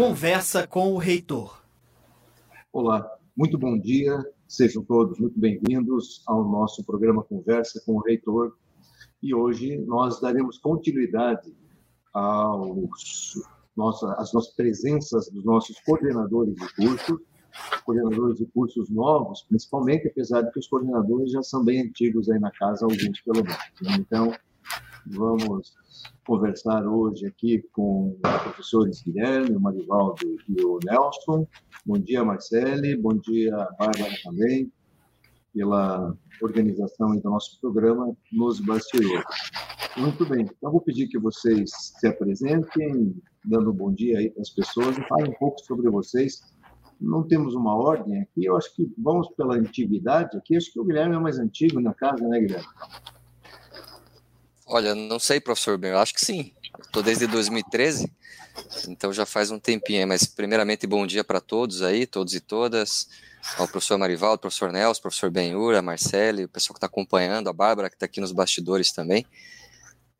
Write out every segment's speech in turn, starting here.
Conversa com o Reitor. Olá, muito bom dia, sejam todos muito bem-vindos ao nosso programa Conversa com o Reitor. E hoje nós daremos continuidade aos nossa, nossas presenças dos nossos coordenadores de curso, coordenadores de cursos novos, principalmente, apesar de que os coordenadores já são bem antigos aí na casa, alguns pelo menos. Então, vamos conversar hoje aqui com os professores Guilherme, o Marivaldo e o Nelson. Bom dia, Marcele. Bom dia, Bárbara também, pela organização do nosso programa nos bastidores. Muito bem. Então, vou pedir que vocês se apresentem, dando um bom dia aí para as pessoas e falem um pouco sobre vocês. Não temos uma ordem aqui, eu acho que vamos pela antiguidade aqui. Acho que o Guilherme é mais antigo na casa, né, Guilherme? Olha, não sei, professor Ben, eu acho que sim. Estou desde 2013, então já faz um tempinho, mas primeiramente bom dia para todos aí, todos e todas, ao professor Marivaldo, professor Nelson, professor Benhura, Marcele, o pessoal que está acompanhando, a Bárbara que está aqui nos bastidores também.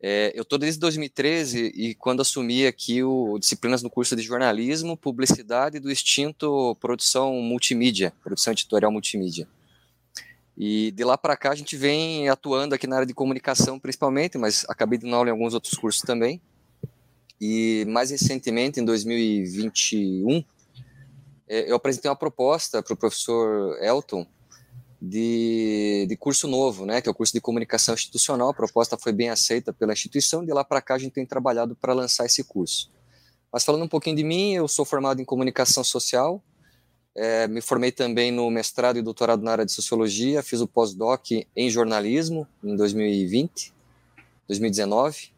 É, eu estou desde 2013 e quando assumi aqui o disciplinas no curso de jornalismo, publicidade do extinto produção multimídia, produção editorial multimídia. E de lá para cá a gente vem atuando aqui na área de comunicação principalmente, mas acabei de aula em alguns outros cursos também. E mais recentemente, em 2021, é, eu apresentei uma proposta para o professor Elton de, de curso novo, né, que é o curso de comunicação institucional. A proposta foi bem aceita pela instituição. De lá para cá a gente tem trabalhado para lançar esse curso. Mas falando um pouquinho de mim, eu sou formado em comunicação social, é, me formei também no mestrado e doutorado na área de sociologia, fiz o pós-doc em jornalismo em 2020, 2019,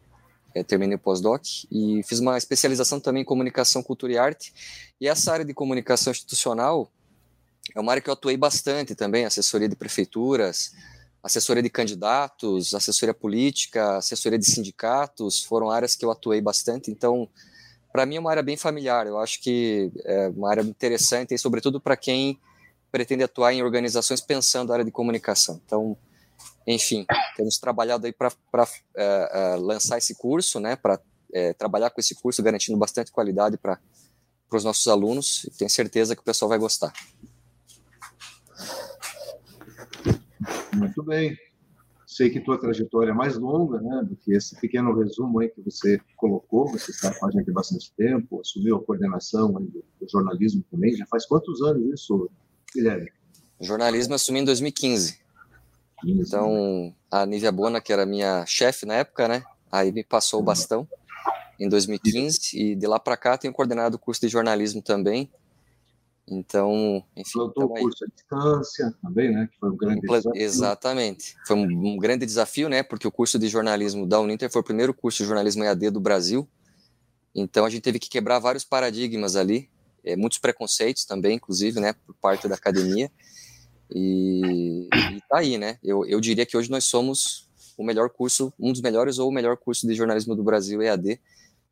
é, terminei o pós-doc e fiz uma especialização também em comunicação, cultura e arte. E essa área de comunicação institucional é uma área que eu atuei bastante também, assessoria de prefeituras, assessoria de candidatos, assessoria política, assessoria de sindicatos, foram áreas que eu atuei bastante. Então, para mim é uma área bem familiar. Eu acho que é uma área interessante e, sobretudo, para quem pretende atuar em organizações pensando na área de comunicação. Então, enfim, temos trabalhado aí para é, é, lançar esse curso, né? Para é, trabalhar com esse curso, garantindo bastante qualidade para os nossos alunos. Tenho certeza que o pessoal vai gostar. Muito bem. Sei que tua trajetória é mais longa, né, do que esse pequeno resumo aí que você colocou. Você está com a gente há bastante tempo, assumiu a coordenação do, do, jornalismo também. Já faz quantos anos isso, Guilherme? Jornalismo assumi em 2015. 15, então, né? a Nívia Bona, que era minha chefe na época, né, aí me passou o bastão em 2015 e de lá para cá tenho coordenado o curso de jornalismo também então, enfim. Plantou o curso à distância também, né? Que foi um grande desafio. Exatamente. Foi um, um, grande desafio, né? Porque o curso de jornalismo da Uninter foi o primeiro curso de jornalismo EAD do Brasil. Então, a gente teve que quebrar vários paradigmas ali, é, muitos preconceitos também, inclusive, né? Por parte da academia. E, e tá aí, né? Eu, eu diria que hoje nós somos o melhor curso, um dos melhores ou o melhor curso de jornalismo do Brasil EAD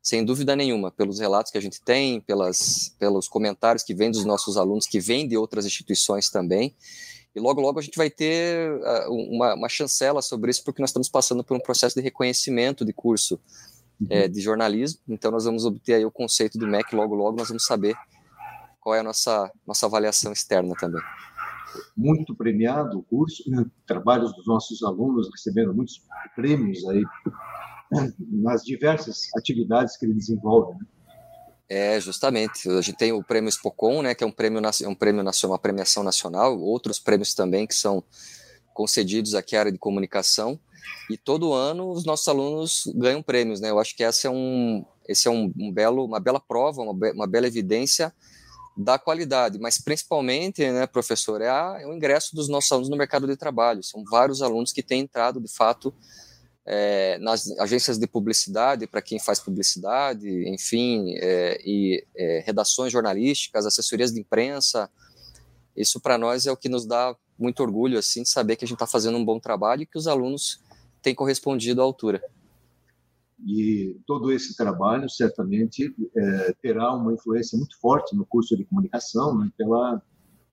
sem dúvida nenhuma, pelos relatos que a gente tem, pelas, pelos comentários que vêm dos nossos alunos, que vêm de outras instituições também. E logo, logo a gente vai ter uh, uma, uma, chancela sobre isso, porque nós estamos passando por um processo de reconhecimento de curso uhum. é, de jornalismo. Então, nós vamos obter aí o conceito do MEC, logo, logo nós vamos saber qual é a nossa, nossa avaliação externa também. Muito premiado o curso, né? trabalhos dos nossos alunos recebendo muitos prêmios aí nas diversas atividades que ele desenvolve. Né? É, justamente. A gente tem o prêmio Spocon, né, que é um prêmio, é um prêmio nacional, uma premiação nacional, outros prêmios também que são concedidos aqui à área de comunicação. E todo ano os nossos alunos ganham prêmios, né? Eu acho que essa é um, esse é um, um belo, uma bela prova, uma, be, uma, bela evidência da qualidade, mas principalmente, né, professor, é, a, é o ingresso dos nossos alunos no mercado de trabalho. São vários alunos que têm entrado, de fato, é, nas agências de publicidade, para quem faz publicidade, enfim, é, e é, redações jornalísticas, assessorias de imprensa. Isso para nós é o que nos dá muito orgulho, assim, de saber que a gente está fazendo um bom trabalho e que os alunos têm correspondido à altura. E todo esse trabalho certamente é, terá uma influência muito forte no curso de comunicação, né, pela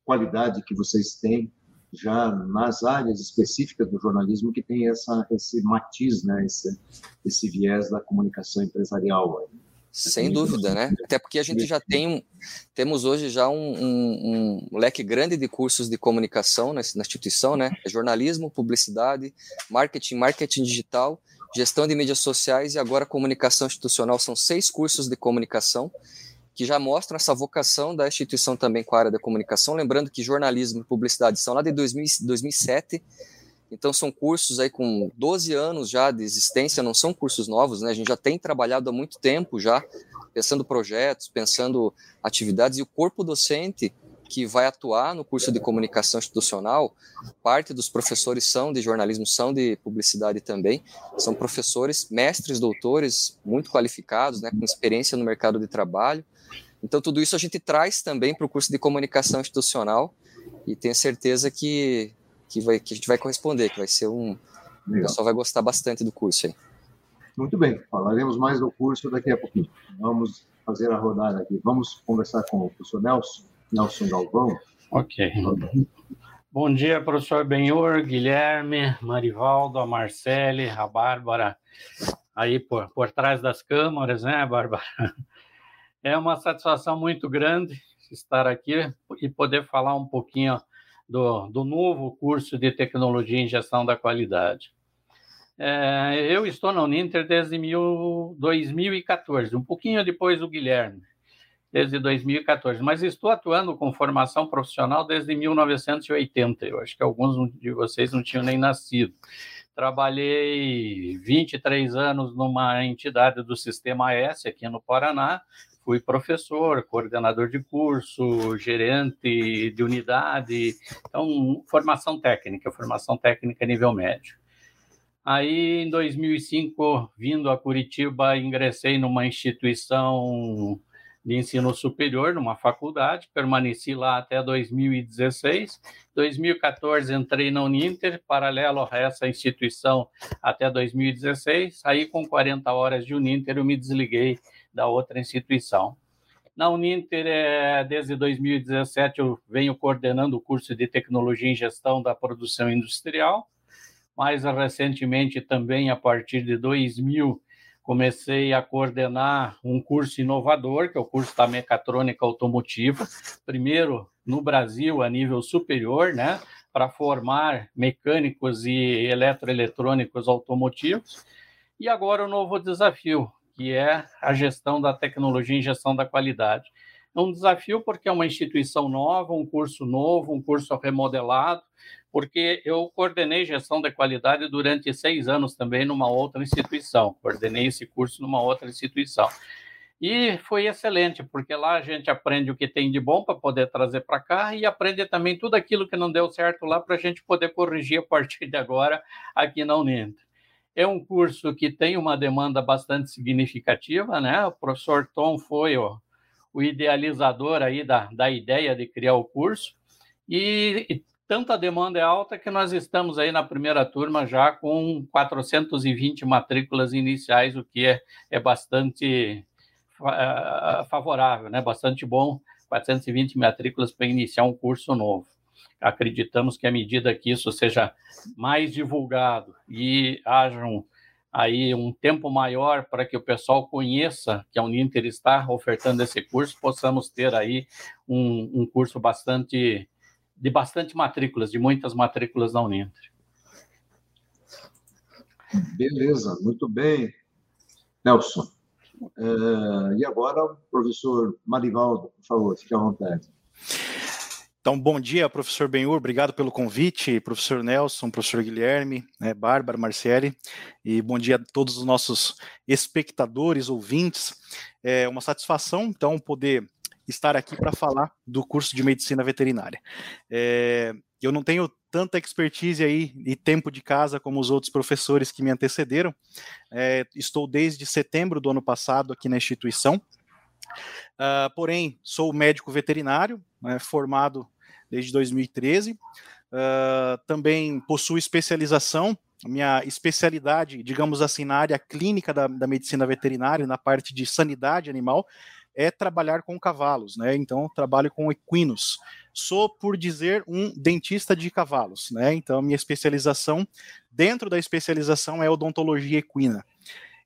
qualidade que vocês têm já nas áreas específicas do jornalismo que tem essa esse matiz, né, esse, esse viés da comunicação empresarial. Sem dúvida, né? Até porque a gente já tem temos hoje já um, um, um leque grande de cursos de comunicação na, na instituição, né? É jornalismo, publicidade, marketing, marketing digital, gestão de mídias sociais e agora comunicação institucional. São seis cursos de comunicação que já mostram essa vocação da instituição também com a área da comunicação. Lembrando que jornalismo e publicidade são lá de 2000, 2007 então são cursos aí com 12 anos já de existência, não são cursos novos, né? A gente já tem trabalhado há muito tempo já, pensando projetos, pensando atividades, e o corpo docente que vai atuar no curso de comunicação institucional, parte dos professores são de jornalismo, são de publicidade também, são professores, mestres, doutores, muito qualificados, né, com experiência no mercado de trabalho. Então, tudo isso a gente traz também para o curso de comunicação institucional e tenho certeza que que, vai, que a gente vai corresponder, que vai ser um. Legal. O pessoal vai gostar bastante do curso aí. Muito bem, falaremos mais do curso daqui a pouquinho. Vamos fazer a rodada aqui. Vamos conversar com o professor Nelson, Nelson Galvão. Ok. Bom dia, professor Benhur, Guilherme, Marivaldo, a Marcele, a Bárbara, aí por, por trás das câmaras, né, Bárbara? É uma satisfação muito grande estar aqui e poder falar um pouquinho do, do novo curso de Tecnologia em Gestão da Qualidade. É, eu estou na Uninter desde mil, 2014, um pouquinho depois do Guilherme, desde 2014, mas estou atuando com formação profissional desde 1980. Eu acho que alguns de vocês não tinham nem nascido. Trabalhei 23 anos numa entidade do Sistema S aqui no Paraná, fui professor, coordenador de curso, gerente de unidade, então formação técnica, formação técnica nível médio. Aí, em 2005, vindo a Curitiba, ingressei numa instituição de ensino superior, numa faculdade, permaneci lá até 2016. 2014 entrei na Uninter, paralelo a essa instituição até 2016. Aí, com 40 horas de Uninter, eu me desliguei da outra instituição. Na Uninter, é, desde 2017, eu venho coordenando o curso de Tecnologia em Gestão da Produção Industrial. Mais recentemente, também a partir de 2000, comecei a coordenar um curso inovador, que é o curso da mecatrônica automotiva, primeiro no Brasil a nível superior, né, para formar mecânicos e eletroeletrônicos automotivos. E agora o novo desafio, que é a gestão da tecnologia e gestão da qualidade. É um desafio porque é uma instituição nova, um curso novo, um curso remodelado, porque eu coordenei gestão da qualidade durante seis anos também numa outra instituição, coordenei esse curso numa outra instituição. E foi excelente, porque lá a gente aprende o que tem de bom para poder trazer para cá e aprende também tudo aquilo que não deu certo lá para a gente poder corrigir a partir de agora aqui na Uninter. É um curso que tem uma demanda bastante significativa, né? O professor Tom foi o, o idealizador aí da, da ideia de criar o curso e, e tanta demanda é alta que nós estamos aí na primeira turma já com 420 matrículas iniciais, o que é, é bastante uh, favorável, né? Bastante bom, 420 matrículas para iniciar um curso novo acreditamos que à medida que isso seja mais divulgado e haja um, aí um tempo maior para que o pessoal conheça que a Uninter está ofertando esse curso, possamos ter aí um, um curso bastante de bastante matrículas, de muitas matrículas da Uninter. Beleza, muito bem. Nelson. Uh, e agora, o professor Marivaldo, por favor, fique à vontade. Então, bom dia, professor Benhur, obrigado pelo convite, professor Nelson, professor Guilherme, né, Bárbara, Marciele, e bom dia a todos os nossos espectadores, ouvintes. É uma satisfação, então, poder estar aqui para falar do curso de Medicina Veterinária. É, eu não tenho tanta expertise aí e tempo de casa como os outros professores que me antecederam. É, estou desde setembro do ano passado aqui na instituição, Uh, porém, sou médico veterinário, né, formado desde 2013. Uh, ah, também possuo especialização, minha especialidade, digamos assim, na área clínica da, da medicina veterinária, na parte de sanidade animal, é trabalhar com cavalos, né? Então, trabalho com equinos. Sou, por dizer, um dentista de cavalos, né? Então, minha especialização, dentro da especialização, é odontologia equina.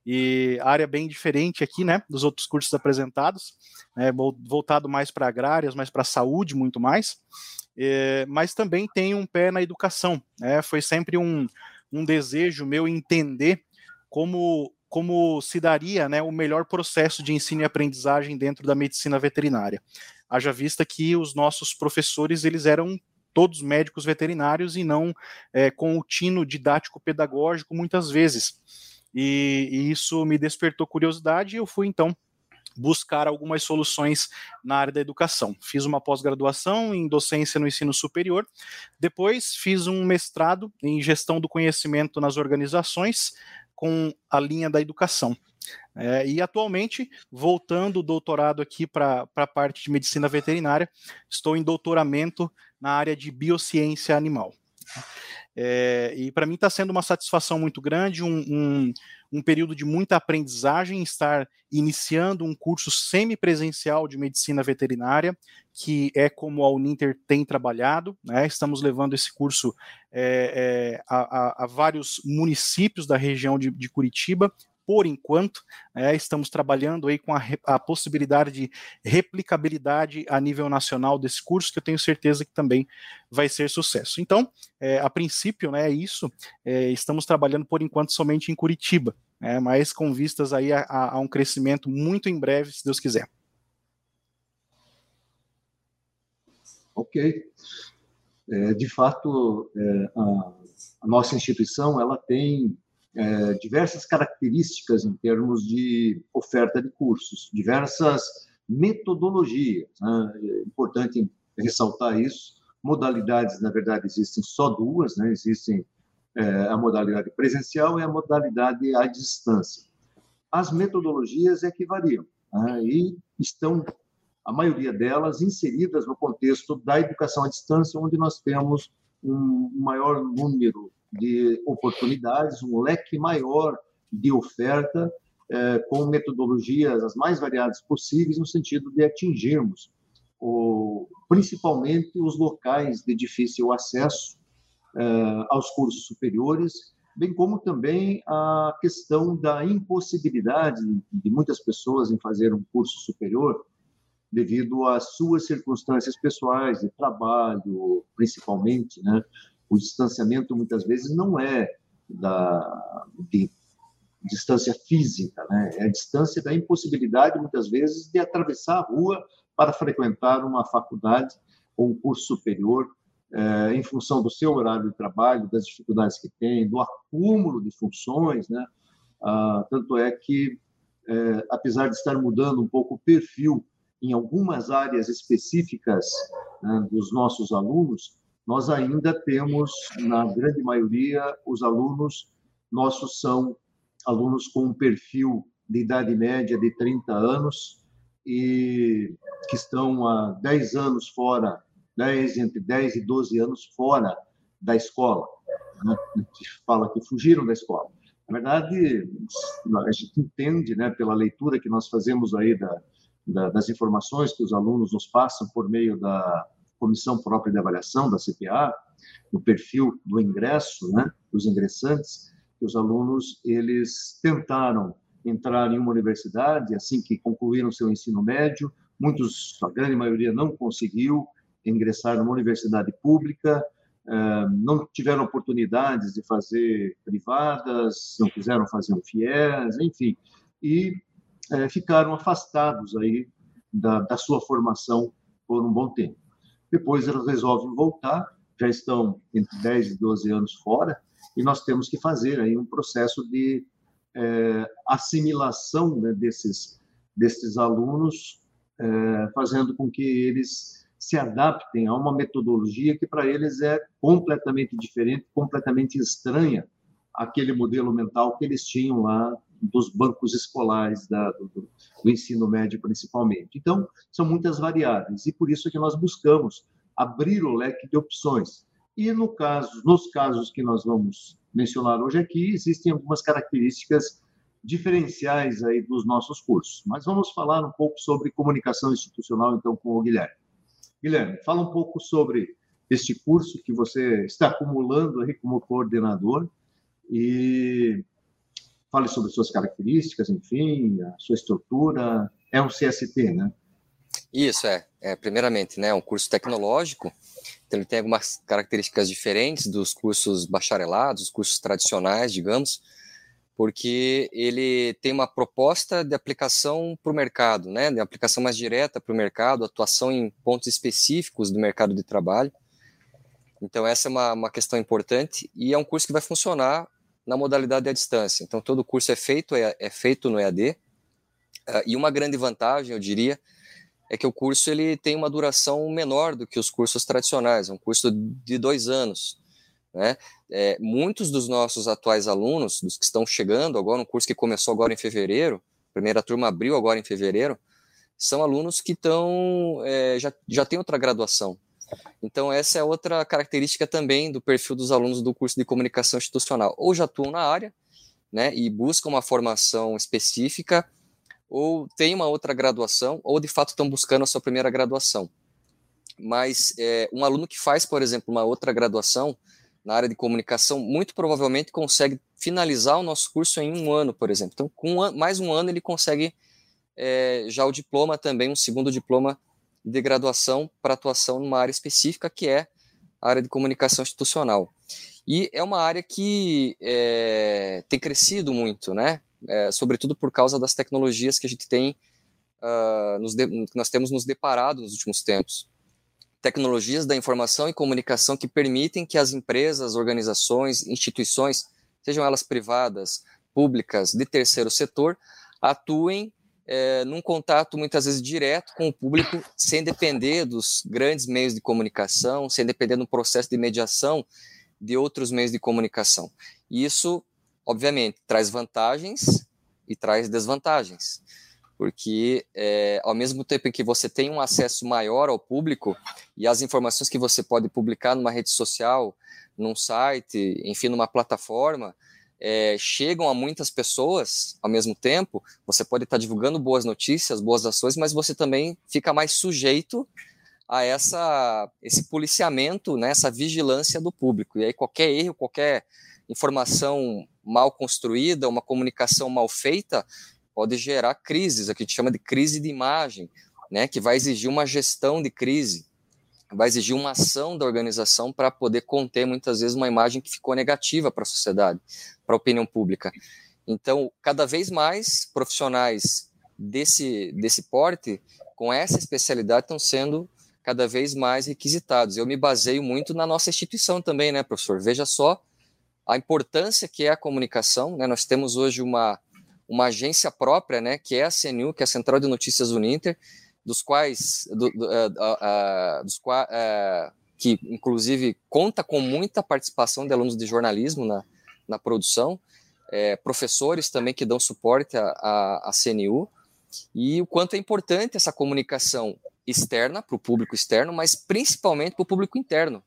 E área bem diferente aqui, né, dos outros cursos apresentados, né, voltado mais para agrárias, mais para saúde, muito mais, é, mas também tem um pé na educação, né, foi sempre um, um desejo meu entender como como se daria né, o melhor processo de ensino e aprendizagem dentro da medicina veterinária. Haja vista que os nossos professores eles eram todos médicos veterinários e não é, com o tino didático-pedagógico muitas vezes. E, e, isso me despertou curiosidade e eu fui então buscar algumas soluções na área da educação. Fiz uma pós-graduação em docência no ensino superior, depois fiz um mestrado em gestão do conhecimento nas organizações com a linha da educação. É, e atualmente, voltando o doutorado aqui para a parte de medicina veterinária, estou em doutoramento na área de biociência animal. É, e para mim está sendo uma satisfação muito grande, um, um, um, período de muita aprendizagem, estar iniciando um curso semipresencial de medicina veterinária, que é como a Uninter tem trabalhado. Né? Estamos levando esse curso é, é, a, a, a, vários municípios da região de, de Curitiba, por enquanto, é, estamos trabalhando aí com a, a, possibilidade de replicabilidade a nível nacional desse curso, que eu tenho certeza que também vai ser sucesso. Então, é, a princípio, né, é isso, é, estamos trabalhando por enquanto somente em Curitiba, né, mas com vistas aí a, a, um crescimento muito em breve, se Deus quiser. Ok. É, de fato, é, a, a nossa instituição ela tem é, diversas características em termos de oferta de cursos, diversas metodologias. Né? É importante ressaltar isso. Modalidades, na verdade, existem só duas, né? existem é, a modalidade presencial e a modalidade à distância. As metodologias é que variam né? e estão, a maioria delas, inseridas no contexto da educação à distância, onde nós temos um maior número de oportunidades, um leque maior de oferta, é, com metodologias as mais variadas possíveis, no sentido de atingirmos o, principalmente os locais de difícil acesso é, aos cursos superiores, bem como também a questão da impossibilidade de muitas pessoas em fazer um curso superior devido às suas circunstâncias pessoais de trabalho, principalmente, né? O distanciamento muitas vezes não é da de distância física, né? É a distância da impossibilidade muitas vezes de atravessar a rua para frequentar uma faculdade ou um curso superior é, em função do seu horário de trabalho, das dificuldades que tem, do acúmulo de funções, né? Ah, tanto é que, é, apesar de estar mudando um pouco o perfil em algumas áreas específicas né, dos nossos alunos, nós ainda temos, na grande maioria, os alunos nossos são alunos com um perfil de idade média de 30 anos e que estão há 10 anos fora, 10, entre 10 e 12 anos fora da escola. Né? Fala que fugiram da escola. Na verdade, a gente entende, né, pela leitura que nós fazemos aí da, da, das informações que os alunos nos passam por meio da, comissão própria de avaliação da CPA, no perfil do ingresso, né, dos ingressantes, que os alunos eles tentaram entrar em uma universidade assim que concluíram seu ensino médio, muitos, a grande maioria não conseguiu ingressar numa universidade pública, eh, não tiveram oportunidades de fazer privadas, não quiseram fazer um FIES, enfim, e eh, ficaram afastados aí da, da sua formação por um bom tempo. Depois elas resolvem voltar, já estão entre 10 e 12 anos fora, e nós temos que fazer aí um processo de é, assimilação né, desses, desses alunos, é, fazendo com que eles se adaptem a uma metodologia que para eles é completamente diferente, completamente estranha àquele modelo mental que eles tinham lá dos bancos escolares da, do, do, ensino médio principalmente. Então, são muitas variáveis e por isso que nós buscamos abrir o leque de opções. E no caso, nos casos que nós vamos mencionar hoje aqui, existem algumas características diferenciais aí dos nossos cursos. Mas vamos falar um pouco sobre comunicação institucional então com o Guilherme. Guilherme, fala um pouco sobre este curso que você está acumulando aí como coordenador e fale sobre suas características, enfim, a sua estrutura. É um CST, né? Isso, é. é primeiramente, né, é um curso tecnológico, então ele tem algumas características diferentes dos cursos bacharelados, os cursos tradicionais, digamos, porque ele tem uma proposta de aplicação para o mercado, né, de aplicação mais direta para o mercado, atuação em pontos específicos do mercado de trabalho. Então essa é uma, uma questão importante e é um curso que vai funcionar na modalidade à distância. Então todo o curso é feito é, é feito no EAD uh, ah, e uma grande vantagem, eu diria, é que o curso ele tem uma duração menor do que os cursos tradicionais, é um curso de dois anos. Né? É, muitos dos nossos atuais alunos, dos que estão chegando agora, um curso que começou agora em fevereiro, primeira turma abriu agora em fevereiro, são alunos que estão é, já, já têm outra graduação. Então, essa é outra característica também do perfil dos alunos do curso de comunicação institucional. Ou já atuam na área, né, e buscam uma formação específica, ou têm uma outra graduação, ou de fato estão buscando a sua primeira graduação. Mas é, um aluno que faz, por exemplo, uma outra graduação na área de comunicação, muito provavelmente consegue finalizar o nosso curso em um ano, por exemplo. Então, com um, mais um ano, ele consegue é, já o diploma também, um segundo diploma de graduação para atuação numa área específica, que é a área de comunicação institucional. E é uma área que é, tem crescido muito, né? É, sobretudo por causa das tecnologias que a gente tem, uh, nos de, que nós temos nos deparado nos últimos tempos. Tecnologias da informação e comunicação que permitem que as empresas, organizações, instituições, sejam elas privadas, públicas, de terceiro setor, atuem é, num contato muitas vezes direto com o público, sem depender dos grandes meios de comunicação, sem depender do processo de mediação de outros meios de comunicação. Isso, obviamente, traz vantagens e traz desvantagens, porque é, ao mesmo tempo em que você tem um acesso maior ao público e as informações que você pode publicar numa rede social, num site, enfim, numa plataforma, é, chegam a muitas pessoas ao mesmo tempo, você pode estar divulgando boas notícias, boas ações, mas você também fica mais sujeito a essa, esse policiamento, né, essa vigilância do público. E aí qualquer erro, qualquer informação mal construída, uma comunicação mal feita, pode gerar crises, o que a gente chama de crise de imagem, né, que vai exigir uma gestão de crise vai exigir uma ação da organização para poder conter muitas vezes uma imagem que ficou negativa para a sociedade, para a opinião pública. Então, cada vez mais profissionais desse, desse porte, com essa especialidade, estão sendo cada vez mais requisitados. Eu me baseio muito na nossa instituição também, né, professor? Veja só a importância que é a comunicação. Né? Nós temos hoje uma, uma agência própria, né, que é a CNU, que é a Central de Notícias Uninter, dos quais, do, do, uh, uh, dos uh, que inclusive conta com muita participação de alunos de jornalismo na, na produção, é, professores também que dão suporte à CNU, e o quanto é importante essa comunicação externa para o público externo, mas principalmente para o público interno.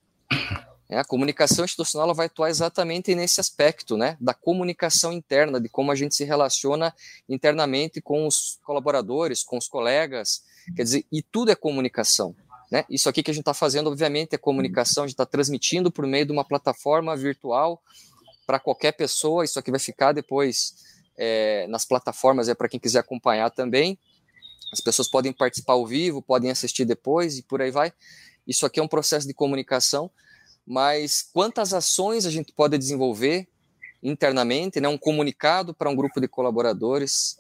É, a comunicação institucional vai atuar exatamente nesse aspecto, né, da comunicação interna, de como a gente se relaciona internamente com os colaboradores, com os colegas, Quer dizer, e tudo é comunicação. Né? Isso aqui que a gente está fazendo, obviamente, é comunicação, a gente está transmitindo por meio de uma plataforma virtual para qualquer pessoa. Isso aqui vai ficar depois é, nas plataformas é para quem quiser acompanhar também. As pessoas podem participar ao vivo, podem assistir depois e por aí vai. Isso aqui é um processo de comunicação, mas quantas ações a gente pode desenvolver internamente, né? um comunicado para um grupo de colaboradores,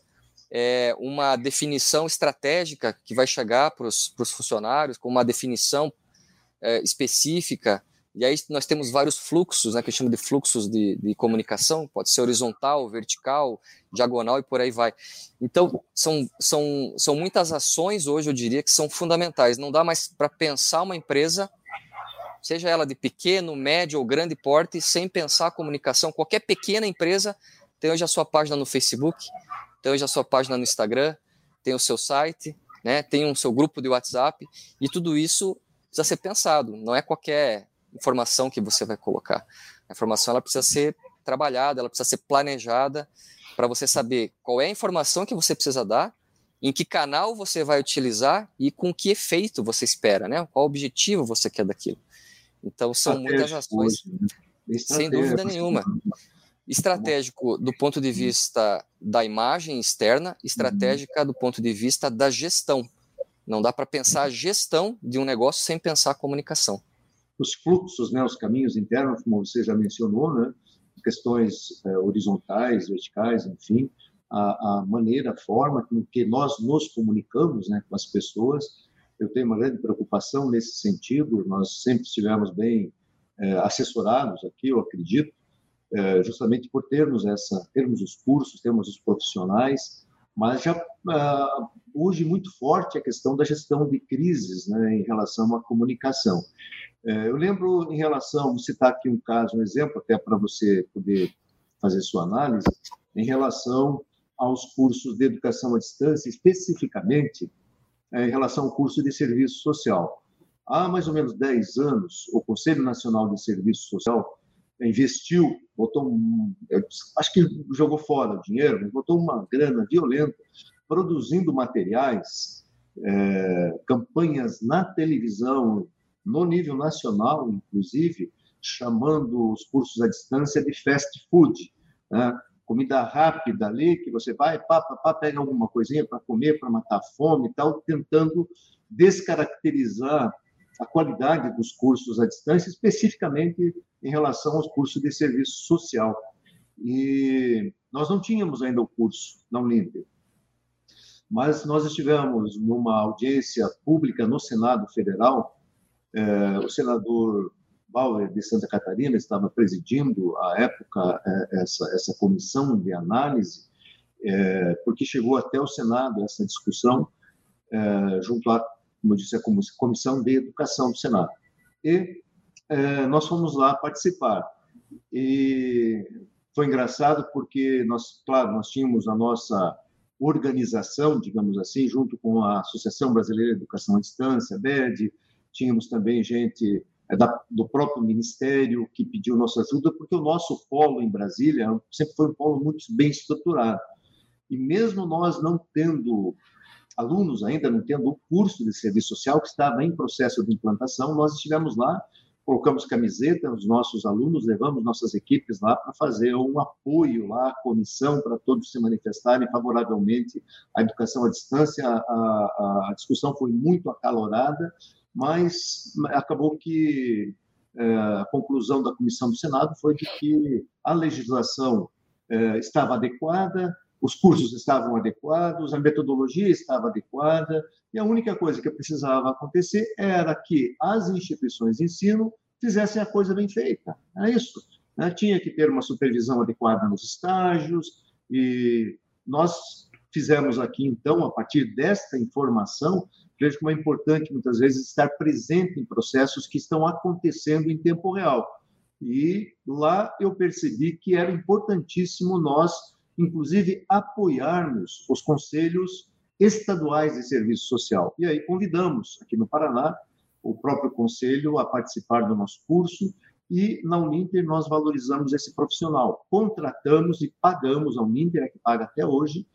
é, uma definição estratégica que vai chegar para os funcionários, com uma definição é, específica. E aí nós temos vários fluxos, né, que eu chamo de fluxos de, de comunicação, pode ser horizontal, vertical, diagonal e por aí vai. Então, são, são, são muitas ações hoje, eu diria, que são fundamentais. Não dá mais para pensar uma empresa, seja ela de pequeno, médio ou grande porte, sem pensar a comunicação. Qualquer pequena empresa tem hoje a sua página no Facebook, tem hoje a sua página no Instagram, tem o seu site, né, tem o seu grupo de WhatsApp, e tudo isso precisa ser pensado, não é qualquer informação que você vai colocar. A informação ela precisa ser trabalhada, ela precisa ser planejada para você saber qual é a informação que você precisa dar, em que canal você vai utilizar e com que efeito você espera, né? Qual objetivo você quer daquilo. Então são muitas ações, né? sem dúvida nenhuma. Estratégico do ponto de vista da imagem externa, estratégica do ponto de vista da gestão. Não dá para pensar a gestão de um negócio sem pensar a comunicação. Os fluxos, né, os caminhos internos, como você já mencionou, né, questões é, horizontais, verticais, enfim, a, a, maneira, a forma com que nós nos comunicamos né, com as pessoas. Eu tenho uma grande preocupação nesse sentido, nós sempre estivemos bem é, assessorados aqui, eu acredito, é, justamente por termos essa, termos os cursos, termos os profissionais, mas já uh, hoje muito forte a questão da gestão de crises né, em relação à comunicação. É, eu lembro em relação, vou citar aqui um caso, um exemplo, até para você poder fazer sua análise, em relação aos cursos de educação à distância, especificamente é, em relação ao curso de serviço social. Há mais ou menos 10 anos, o Conselho Nacional de Serviço Social investiu, botou um, acho que jogou fora o dinheiro, mas botou uma grana violenta produzindo materiais, é, campanhas na televisão, no nível nacional, inclusive, chamando os cursos à distância de fast food, né? comida rápida ali, que você vai, pá, pá, pá pega alguma coisinha para comer, para matar a fome e tal, tentando descaracterizar a qualidade dos cursos à distância, especificamente em relação aos cursos de serviço social. E nós não tínhamos ainda o curso na Uninter, mas nós estivemos numa audiência pública no Senado Federal, é, o senador Bauer de Santa Catarina estava presidindo à época é, essa essa comissão de análise, é, porque chegou até o Senado essa discussão junto a como eu disse, a Comissão de Educação do Senado. E é, nós fomos lá participar. E foi engraçado porque nós, claro, nós tínhamos a nossa organização, digamos assim, junto com a Associação Brasileira de Educação à Distância, BED, tínhamos também gente é, da, do próprio Ministério que pediu nossa ajuda, porque o nosso polo em Brasília sempre foi um polo muito bem estruturado. E mesmo nós não tendo alunos ainda não tendo o curso de serviço social que estava em processo de implantação, nós estivemos lá, colocamos camiseta nos nossos alunos, levamos nossas equipes lá para fazer um apoio lá, a comissão, para todos se manifestarem favoravelmente à educação à distância. A, a, a discussão foi muito acalorada, mas acabou que é, a conclusão da comissão do Senado foi de que a legislação é, estava adequada, os cursos estavam adequados, a metodologia estava adequada, e a única coisa que precisava acontecer era que as instituições de ensino fizessem a coisa bem feita. É isso. Né? Tinha que ter uma supervisão adequada nos estágios, e nós fizemos aqui, então, a partir desta informação, vejo como é importante, muitas vezes, estar presente em processos que estão acontecendo em tempo real. E lá eu percebi que era importantíssimo nós inclusive apoiarmos os conselhos estaduais de serviço social. E aí convidamos aqui no Paraná o próprio conselho a participar do nosso curso e na Uninter nós valorizamos esse profissional. Contratamos e pagamos a Uninter, é que paga até hoje,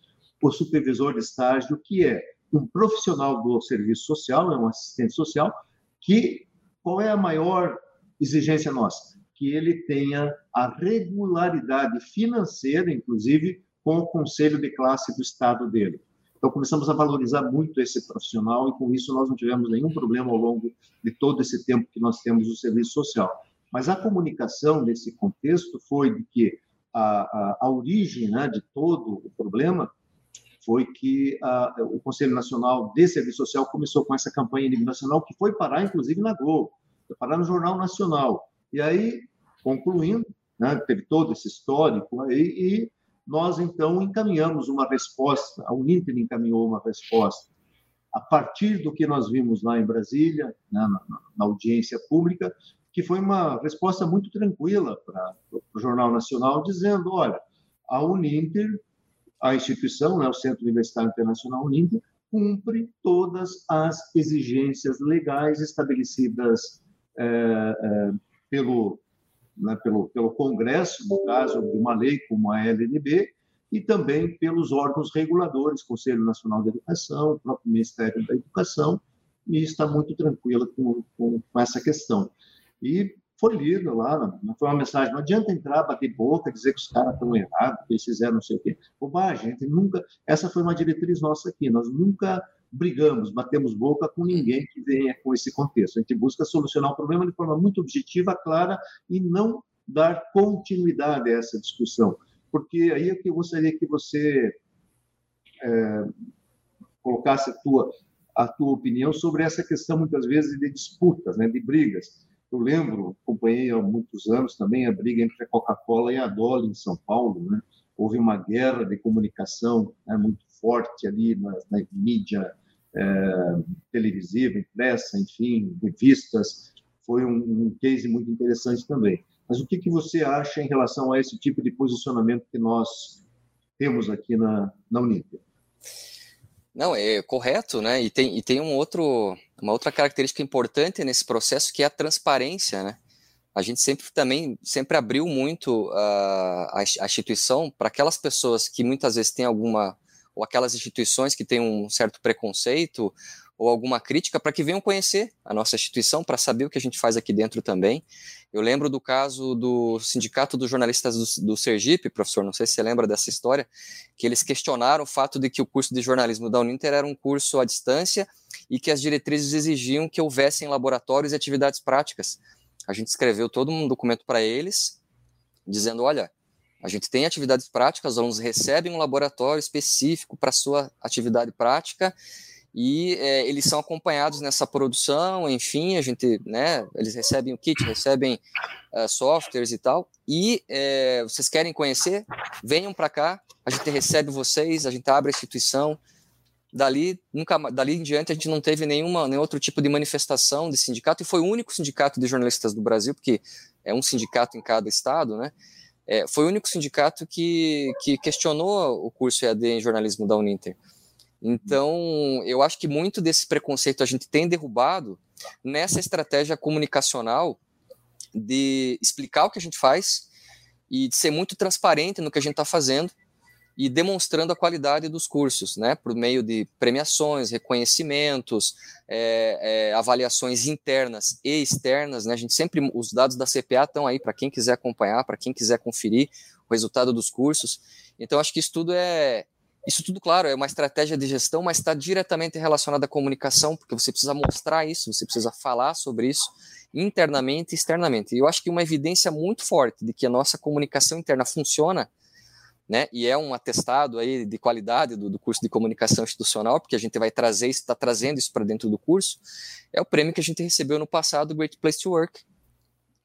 o supervisor de estágio, que é um profissional do serviço social, é um assistente social, que qual é a maior exigência nossa? Que ele tenha a regularidade financeira, inclusive, com o conselho de classe do estado dele. Então, começamos a valorizar muito esse profissional e, com isso, nós não tivemos nenhum problema ao longo de todo esse tempo que nós temos o serviço social. Mas a comunicação nesse contexto foi de que a, a, a origem né, de todo o problema foi que a, o Conselho Nacional de Serviço Social começou com essa campanha nível nacional, que foi parar, inclusive, na Globo, foi parar no Jornal Nacional. E aí concluindo, né, teve todo esse histórico aí, e nós então encaminhamos uma resposta, a Uninter encaminhou uma resposta. A partir do que nós vimos lá em Brasília, né, na, na, audiência pública, que foi uma resposta muito tranquila para o Jornal Nacional, dizendo: olha, a Uninter, a instituição, né, o Centro Universitário Internacional Uninter, cumpre todas as exigências legais estabelecidas é, é, pelo né, pelo, pelo Congresso, no caso de uma lei como a LNB, e também pelos órgãos reguladores, Conselho Nacional de Educação, o próprio Ministério da Educação, e está muito tranquila com, com, com essa questão. E foi lido lá, não foi uma mensagem, não adianta entrar, bater boca, dizer que os caras estão errados, que eles fizeram não sei o quê. Bobagem, nunca, essa foi uma diretriz nossa aqui, nós nunca brigamos, batemos boca com ninguém que venha com esse contexto. A gente busca solucionar o problema de forma muito objetiva, clara e não dar continuidade a essa discussão. Porque aí é que eu gostaria que você é, colocasse a tua, a tua opinião sobre essa questão, muitas vezes, de disputas, né, de brigas. Eu lembro, acompanhei há muitos anos também a briga entre a Coca-Cola e a Dolly em São Paulo. Né? Houve uma guerra de comunicação né, muito forte ali na, na mídia é, televisiva, impressa, enfim, revistas. Foi um, um case muito interessante também. Mas o que, que você acha em relação a esse tipo de posicionamento que nós temos aqui na, na Uninter? Não, é correto, né? E tem, e tem um outro, uma outra característica importante nesse processo que é a transparência, né? A gente sempre também sempre abriu muito uh, a, a instituição para aquelas pessoas que muitas vezes têm alguma ou aquelas instituições que têm um certo preconceito ou alguma crítica para que venham conhecer a nossa instituição, para saber o que a gente faz aqui dentro também. Eu lembro do caso do Sindicato dos Jornalistas do, do, Sergipe, professor, não sei se você lembra dessa história, que eles questionaram o fato de que o curso de jornalismo da Uninter era um curso à distância e que as diretrizes exigiam que houvessem laboratórios e atividades práticas. A gente escreveu todo um documento para eles, dizendo: olha, a gente tem atividades práticas, os alunos recebem um laboratório específico para sua atividade prática e é, eles são acompanhados nessa produção, enfim, a gente, né, eles recebem o kit, recebem uh, softwares e tal, e é, vocês querem conhecer? Venham para cá, a gente recebe vocês, a gente abre a instituição, dali, nunca, dali em diante a gente não teve nenhuma, nenhum outro tipo de manifestação de sindicato, e foi o único sindicato de jornalistas do Brasil, porque é um sindicato em cada estado, né, é, foi o único sindicato que, que questionou o curso EAD em jornalismo da Uninter. Então, eu acho que muito desse preconceito a gente tem derrubado nessa estratégia comunicacional de explicar o que a gente faz e de ser muito transparente no que a gente está fazendo e demonstrando a qualidade dos cursos, né, por meio de premiações, reconhecimentos, é, é, avaliações internas e externas, né, a gente sempre, os dados da CPA estão aí para quem quiser acompanhar, para quem quiser conferir o resultado dos cursos, então acho que isso tudo é, isso tudo, claro, é uma estratégia de gestão, mas está diretamente relacionada à comunicação, porque você precisa mostrar isso, você precisa falar sobre isso internamente e externamente. E eu acho que uma evidência muito forte de que a nossa comunicação interna funciona, né, e é um atestado aí de qualidade do, do curso de comunicação institucional, porque a gente vai trazer está trazendo isso para dentro do curso, é o prêmio que a gente recebeu no passado, Great Place to Work,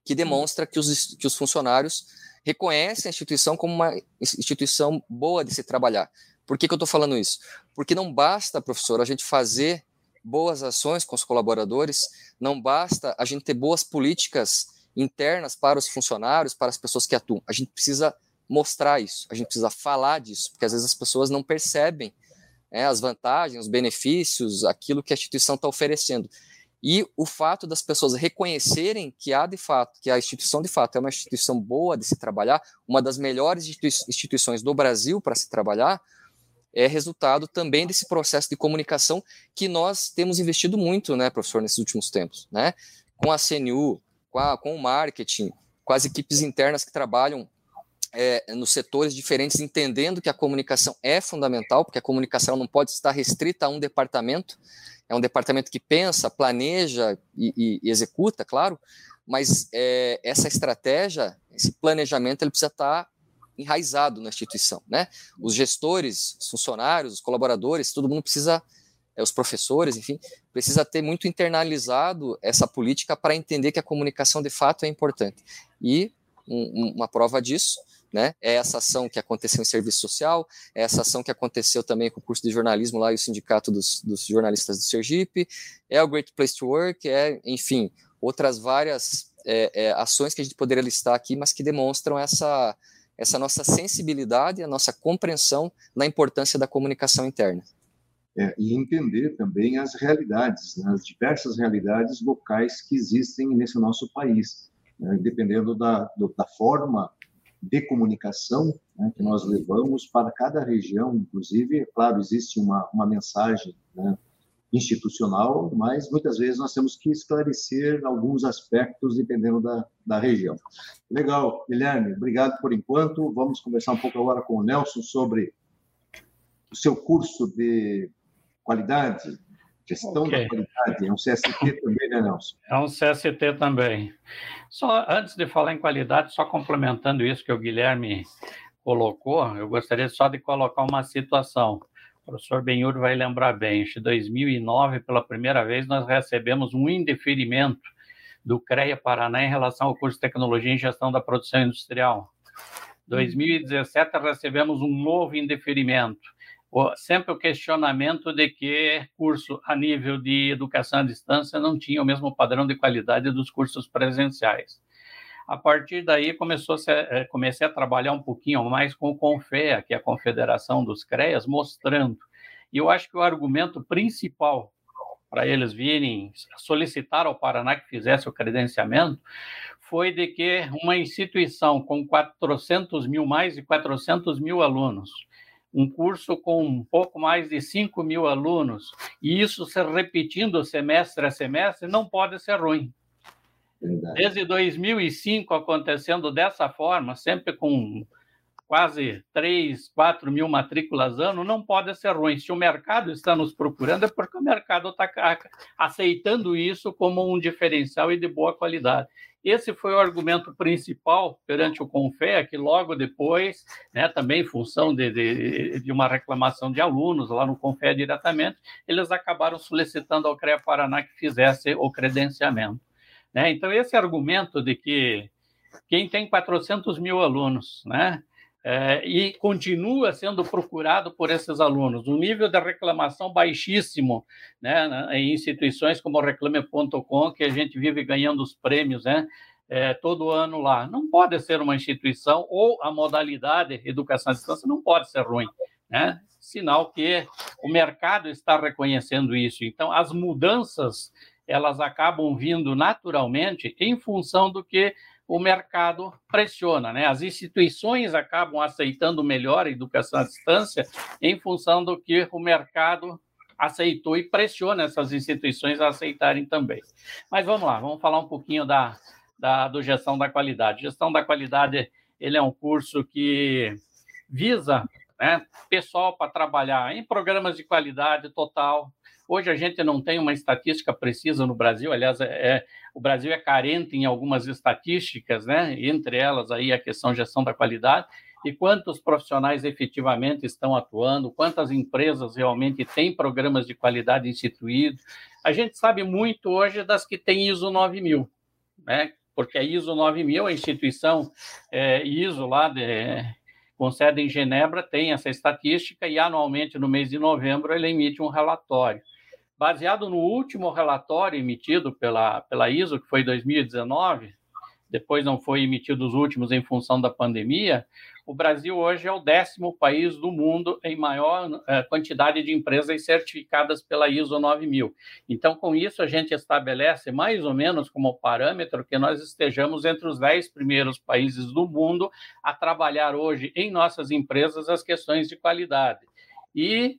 que demonstra que os, que os funcionários reconhecem a instituição como uma instituição boa de se trabalhar. Por que, que eu estou falando isso? Porque não basta, professor, a gente fazer boas ações com os colaboradores, não basta a gente ter boas políticas internas para os funcionários, para as pessoas que atuam. A gente precisa mostrar isso, a gente precisa falar disso, porque às vezes as pessoas não percebem né, as vantagens, os benefícios, aquilo que a instituição está oferecendo. E o fato das pessoas reconhecerem que há de fato, que a instituição de fato é uma instituição boa de se trabalhar, uma das melhores instituições do Brasil para se trabalhar, é resultado também desse processo de comunicação que nós temos investido muito, né, professor, nesses últimos tempos, né? Com a CNU, com, a, com o marketing, com as equipes internas que trabalham é, nos setores diferentes, entendendo que a comunicação é fundamental, porque a comunicação não pode estar restrita a um departamento, é um departamento que pensa, planeja e, e, e executa, claro, mas é, essa estratégia, esse planejamento, ele precisa estar enraizado na instituição, né? Os gestores, os funcionários, os colaboradores, todo mundo precisa, é, os professores, enfim, precisa ter muito internalizado essa política para entender que a comunicação de fato é importante. E um, uma prova disso, né? É essa ação que aconteceu em serviço social, é essa ação que aconteceu também com o curso de jornalismo lá e o sindicato dos, dos jornalistas do Sergipe, é o Great Place to Work, é, enfim, outras várias é, é, ações que a gente poderia listar aqui, mas que demonstram essa essa nossa sensibilidade, a nossa compreensão na importância da comunicação interna. É, e entender também as realidades, né, as diversas realidades locais que existem nesse nosso país, né, dependendo da, do, da forma de comunicação né, que nós levamos para cada região, inclusive, é claro, existe uma, uma mensagem né, institucional, mas muitas vezes nós temos que esclarecer alguns aspectos dependendo da, da região. Legal, Guilherme, obrigado por enquanto. Vamos conversar um pouco agora com o Nelson sobre o seu curso de qualidade, gestão okay. da qualidade. É um CST também, né, Nelson? É um CST também. Só antes de falar em qualidade, só complementando isso que o Guilherme colocou, eu gostaria só de colocar uma situação. O professor Benhur vai lembrar bem, em 2009, pela primeira vez, nós recebemos um indeferimento do CREA Paraná em relação ao curso de Tecnologia em Gestão da Produção Industrial. 2017, recebemos um novo indeferimento. Sempre o questionamento de que curso a nível de educação à distância não tinha o mesmo padrão de qualidade dos cursos presenciais. A partir daí, começou a, eh, comecei a trabalhar um pouquinho mais com o CONFEA, que é a Confederação dos CREAS, mostrando. E eu acho que o argumento principal para eles virem solicitar ao Paraná que fizesse o credenciamento foi de que uma instituição com 400 mil, mais de 400 mil alunos, um curso com um pouco mais de 5 mil alunos, e isso se repetindo semestre a semestre, não pode ser ruim. Verdade. Desde 2005 acontecendo dessa forma, sempre com quase 3, 4 mil matrículas ano, não pode ser ruim. Se o mercado está nos procurando, é porque o mercado está aceitando isso como um diferencial e de boa qualidade. Esse foi o argumento principal perante o Confea, que logo depois, né, também em função de, de, de, uma reclamação de alunos lá no Confea diretamente, eles acabaram solicitando ao CREA Paraná que fizesse o credenciamento. Né? Então, esse argumento de que quem tem 400 mil alunos, né, é, e continua sendo procurado por esses alunos, um nível de reclamação baixíssimo, né, em instituições como o Reclame.com, que a gente vive ganhando os prêmios, né, é, todo ano lá. Não pode ser uma instituição ou a modalidade educação à distância não pode ser ruim, né? Sinal que o mercado está reconhecendo isso. Então, as mudanças elas acabam vindo naturalmente em função do que o mercado pressiona, né? As instituições acabam aceitando melhor a educação à distância em função do que o mercado aceitou e pressiona essas instituições a aceitarem também. Mas vamos lá, vamos falar um pouquinho da, da do gestão da qualidade. Gestão da qualidade, ele é um curso que visa né, pessoal para trabalhar em programas de qualidade total, Hoje a gente não tem uma estatística precisa no Brasil, aliás, é, é, o Brasil é carente em algumas estatísticas, né? entre elas aí a questão de gestão da qualidade, e quantos profissionais efetivamente estão atuando, quantas empresas realmente têm programas de qualidade instituídos. A gente sabe muito hoje das que têm ISO 9000, né? porque a ISO 9000, a instituição é, ISO lá de, com sede em Genebra, tem essa estatística e anualmente, no mês de novembro, ele emite um relatório baseado no último relatório emitido pela, pela ISO, que foi 2019, depois não foi emitido os últimos em função da pandemia, o Brasil hoje é o décimo país do mundo em maior é, quantidade de empresas certificadas pela ISO 9000. Então, com isso, a gente estabelece mais ou menos como parâmetro que nós estejamos entre os dez primeiros países do mundo a trabalhar hoje em nossas empresas as questões de qualidade. E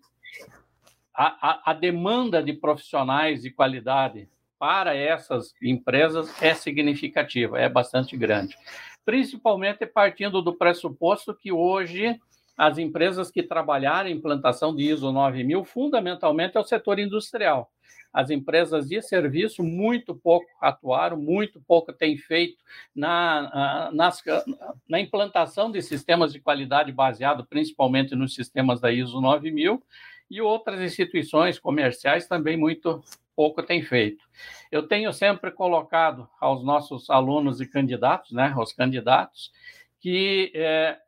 a, a, demanda de profissionais de qualidade para essas empresas é significativa, é bastante grande. Principalmente partindo do pressuposto que hoje as empresas que trabalharem em implantação de ISO 9000, fundamentalmente é o setor industrial. As empresas de serviço muito pouco atuaram, muito pouco têm feito na, nas, na implantação de sistemas de qualidade baseado principalmente nos sistemas da ISO 9000 e outras instituições comerciais também muito pouco têm feito. Eu tenho sempre colocado aos nossos alunos e candidatos, né, aos candidatos, que é,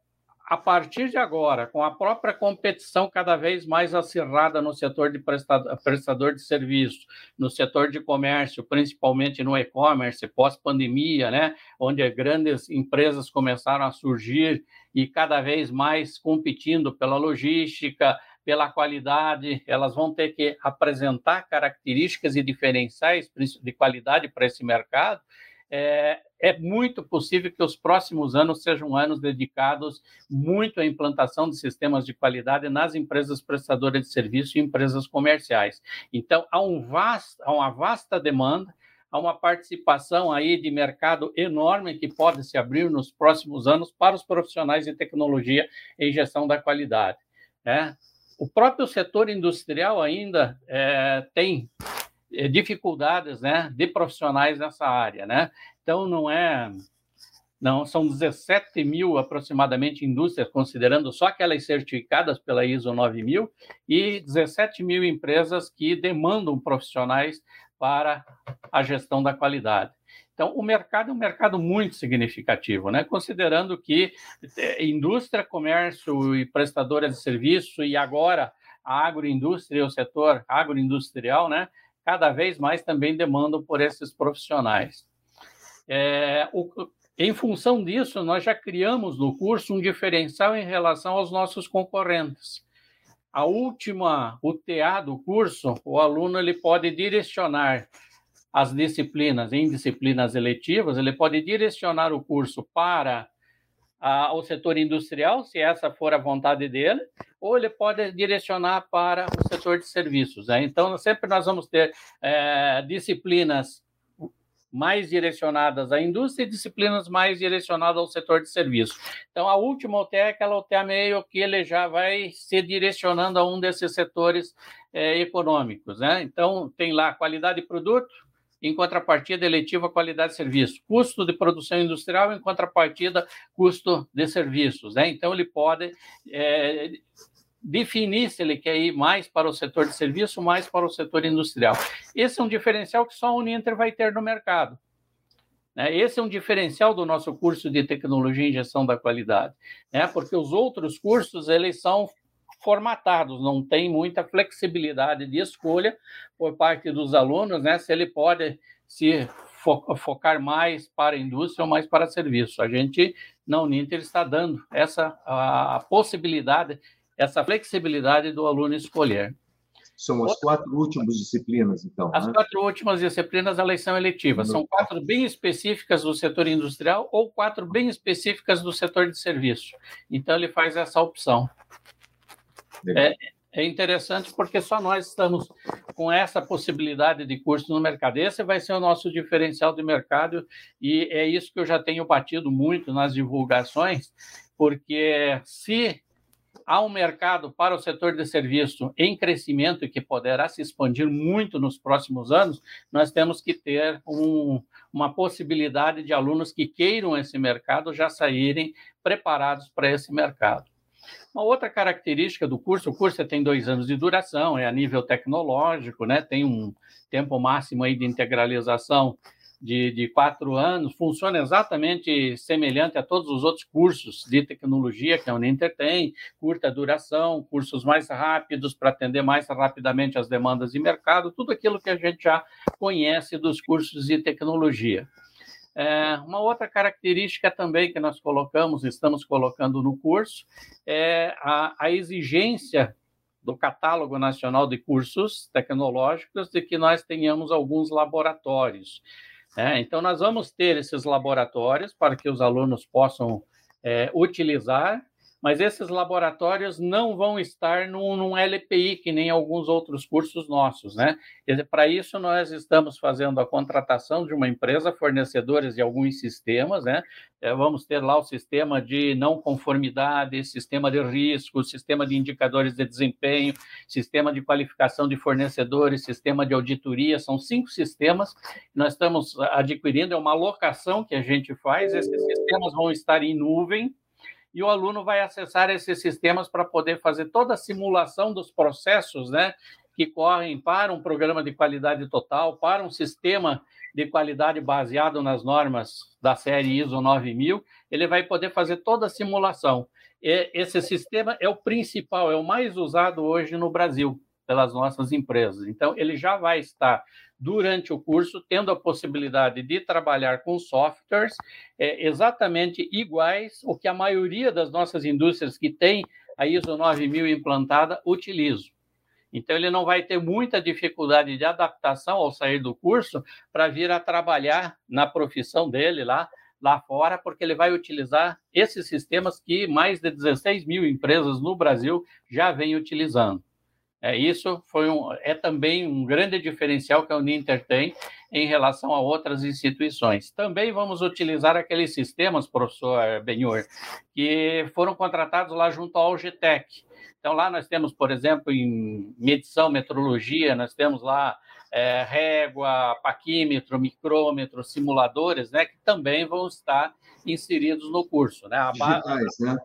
a partir de agora, com a própria competição cada vez mais acirrada no setor de prestador, de serviço, no setor de comércio, principalmente no e-commerce, pós-pandemia, né, onde grandes empresas começaram a surgir e cada vez mais competindo pela logística, pela qualidade, elas vão ter que apresentar características e diferenciais de qualidade para esse mercado. É, é muito possível que os próximos anos sejam anos dedicados muito à implantação de sistemas de qualidade nas empresas prestadoras de serviço e empresas comerciais. Então, há, um vast, há uma vasta demanda, há uma participação aí de mercado enorme que pode se abrir nos próximos anos para os profissionais de tecnologia em gestão da qualidade. Né? O próprio setor industrial ainda é, tem é, dificuldades né, de profissionais nessa área. Né? Então, não é. Não, são 17 mil aproximadamente indústrias, considerando só aquelas certificadas pela ISO 9000, e 17 mil empresas que demandam profissionais para a gestão da qualidade. Então, o mercado é um mercado muito significativo, né? considerando que é, indústria, comércio e prestadora de serviço, e agora a agroindústria, o setor agroindustrial, né? cada vez mais também demandam por esses profissionais. É, o, em função disso, nós já criamos no curso um diferencial em relação aos nossos concorrentes. A última UTA do curso, o aluno ele pode direcionar as disciplinas em disciplinas eletivas, ele pode direcionar o curso para o setor industrial, se essa for a vontade dele, ou ele pode direcionar para o setor de serviços. Né? Então, sempre nós vamos ter é, disciplinas mais direcionadas à indústria e disciplinas mais direcionadas ao setor de serviços. Então, a última OTE é aquela OTE meio que ele já vai se direcionando a um desses setores é, econômicos. Né? Então, tem lá qualidade de produto, em contrapartida eletiva qualidade de serviço, custo de produção industrial em contrapartida custo de serviços. Né? Então, ele pode é, definir se ele quer ir mais para o setor de serviço, mais para o setor industrial. Esse é um diferencial que só a Uninter vai ter no mercado. Né? Esse é um diferencial do nosso curso de tecnologia e gestão da qualidade, né? porque os outros cursos eles são formatados, não tem muita flexibilidade de escolha por parte dos alunos, né? Se ele pode se fo focar mais para a indústria ou mais para serviço. A gente na Uninter está dando essa a, a possibilidade, essa flexibilidade do aluno escolher. São as quatro últimas disciplinas, então. As né? quatro últimas disciplinas, elas são eletivas. São quatro bem específicas do setor industrial ou quatro bem específicas do setor de serviço. Então, ele faz essa opção. É, é interessante porque só nós estamos com essa possibilidade de curso no mercado. Esse vai ser o nosso diferencial de mercado e é isso que eu já tenho batido muito nas divulgações, porque se há um mercado para o setor de serviço em crescimento e que poderá se expandir muito nos próximos anos, nós temos que ter um, uma possibilidade de alunos que queiram esse mercado já saírem preparados para esse mercado. Uma outra característica do curso, o curso tem dois anos de duração, é a nível tecnológico, né? tem um tempo máximo aí de integralização de, de quatro anos, funciona exatamente semelhante a todos os outros cursos de tecnologia que a Uninter tem, curta duração, cursos mais rápidos para atender mais rapidamente as demandas de mercado, tudo aquilo que a gente já conhece dos cursos de tecnologia. É, uma outra característica também que nós colocamos, estamos colocando no curso, é a, a exigência do catálogo nacional de cursos tecnológicos de que nós tenhamos alguns laboratórios. É, então, nós vamos ter esses laboratórios para que os alunos possam é, utilizar mas esses laboratórios não vão estar num, num LPI, que nem alguns outros cursos nossos, né? Para isso, nós estamos fazendo a contratação de uma empresa, fornecedores de alguns sistemas, né? É, vamos ter lá o sistema de não conformidade, sistema de risco, sistema de indicadores de desempenho, sistema de qualificação de fornecedores, sistema de auditoria, são cinco sistemas que nós estamos adquirindo, é uma locação que a gente faz, esses sistemas vão estar em nuvem, e o aluno vai acessar esses sistemas para poder fazer toda a simulação dos processos, né, que correm para um programa de qualidade total, para um sistema de qualidade baseado nas normas da série ISO 9000, ele vai poder fazer toda a simulação. E esse sistema é o principal, é o mais usado hoje no Brasil pelas nossas empresas. Então, ele já vai estar durante o curso tendo a possibilidade de trabalhar com softwares é, exatamente iguais o que a maioria das nossas indústrias que tem a ISO 9000 implantada utilizam. Então, ele não vai ter muita dificuldade de adaptação ao sair do curso para vir a trabalhar na profissão dele lá, lá fora, porque ele vai utilizar esses sistemas que mais de 16 mil empresas no Brasil já vêm utilizando. É, isso foi um, é também um grande diferencial que a Uninter tem em relação a outras instituições. Também vamos utilizar aqueles sistemas, professor Benhor, que foram contratados lá junto ao Algetec. Então, lá nós temos, por exemplo, em medição, metrologia, nós temos lá é, régua, paquímetro, micrômetro, simuladores, né, que também vão estar inseridos no curso. Né? A digitais, base... né?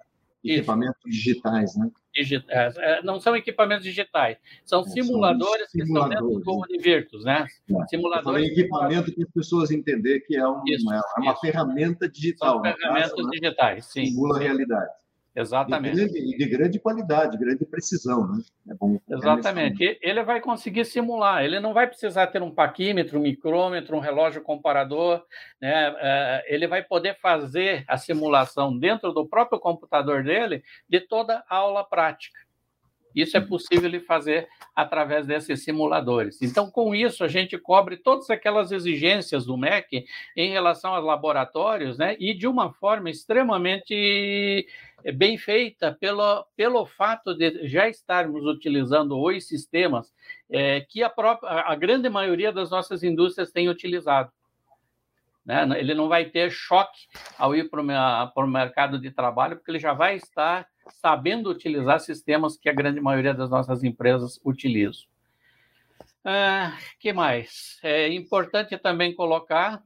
Equipamentos digitais, né? Digitais. É, não são equipamentos digitais, são é, simuladores, são que estão dentro do né? Univirtus, né? É. Simuladores. equipamento que as pessoas entender que é, um, isso, é uma isso. ferramenta digital. São ferramentas caso, né? digitais, sim. Simula a realidade. Exatamente. E de, grande, de grande qualidade, grande precisão, né? É bom, Exatamente. ele vai conseguir simular, ele não vai precisar ter um paquímetro, um micrômetro, um relógio comparador, né? É, ele vai poder fazer a simulação dentro do próprio computador dele de toda a aula prática. Isso é possível de fazer através desses simuladores. Então, com isso, a gente cobre todas aquelas exigências do MEC em relação aos laboratórios, né? E de uma forma extremamente bem feita pelo, pelo fato de já estarmos utilizando os sistemas é, que a, própria, a grande maioria das nossas indústrias tem utilizado. Né? Ele não vai ter choque ao ir para o mercado de trabalho, porque ele já vai estar sabendo utilizar sistemas que a grande maioria das nossas empresas utilizam. Ah, que mais? É importante também colocar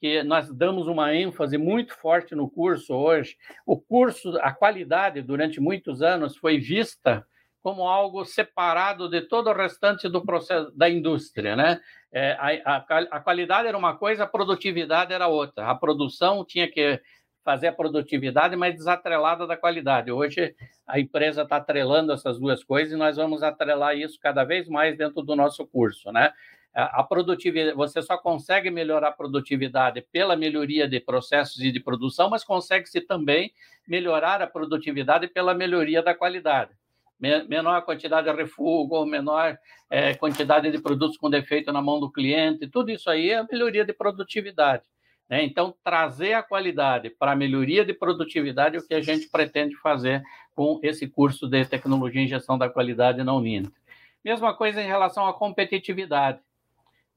que nós damos uma ênfase muito forte no curso hoje. O curso, a qualidade, durante muitos anos, foi vista como algo separado de todo o restante do processo da indústria, né? É, a, a, a, qualidade era uma coisa, a produtividade era outra. A produção tinha que fazer a produtividade, mas desatrelada da qualidade. Hoje a empresa está atrelando essas duas coisas e nós vamos atrelar isso cada vez mais dentro do nosso curso, né? A produtividade, você só consegue melhorar a produtividade pela melhoria de processos e de produção, mas consegue-se também melhorar a produtividade pela melhoria da qualidade menor quantidade de refugo, menor é, quantidade de produtos com defeito na mão do cliente, tudo isso aí é melhoria de produtividade. Né? Então, trazer a qualidade para a melhoria de produtividade é o que a gente pretende fazer com esse curso de tecnologia em gestão da qualidade na Uninter. Mesma coisa em relação à competitividade.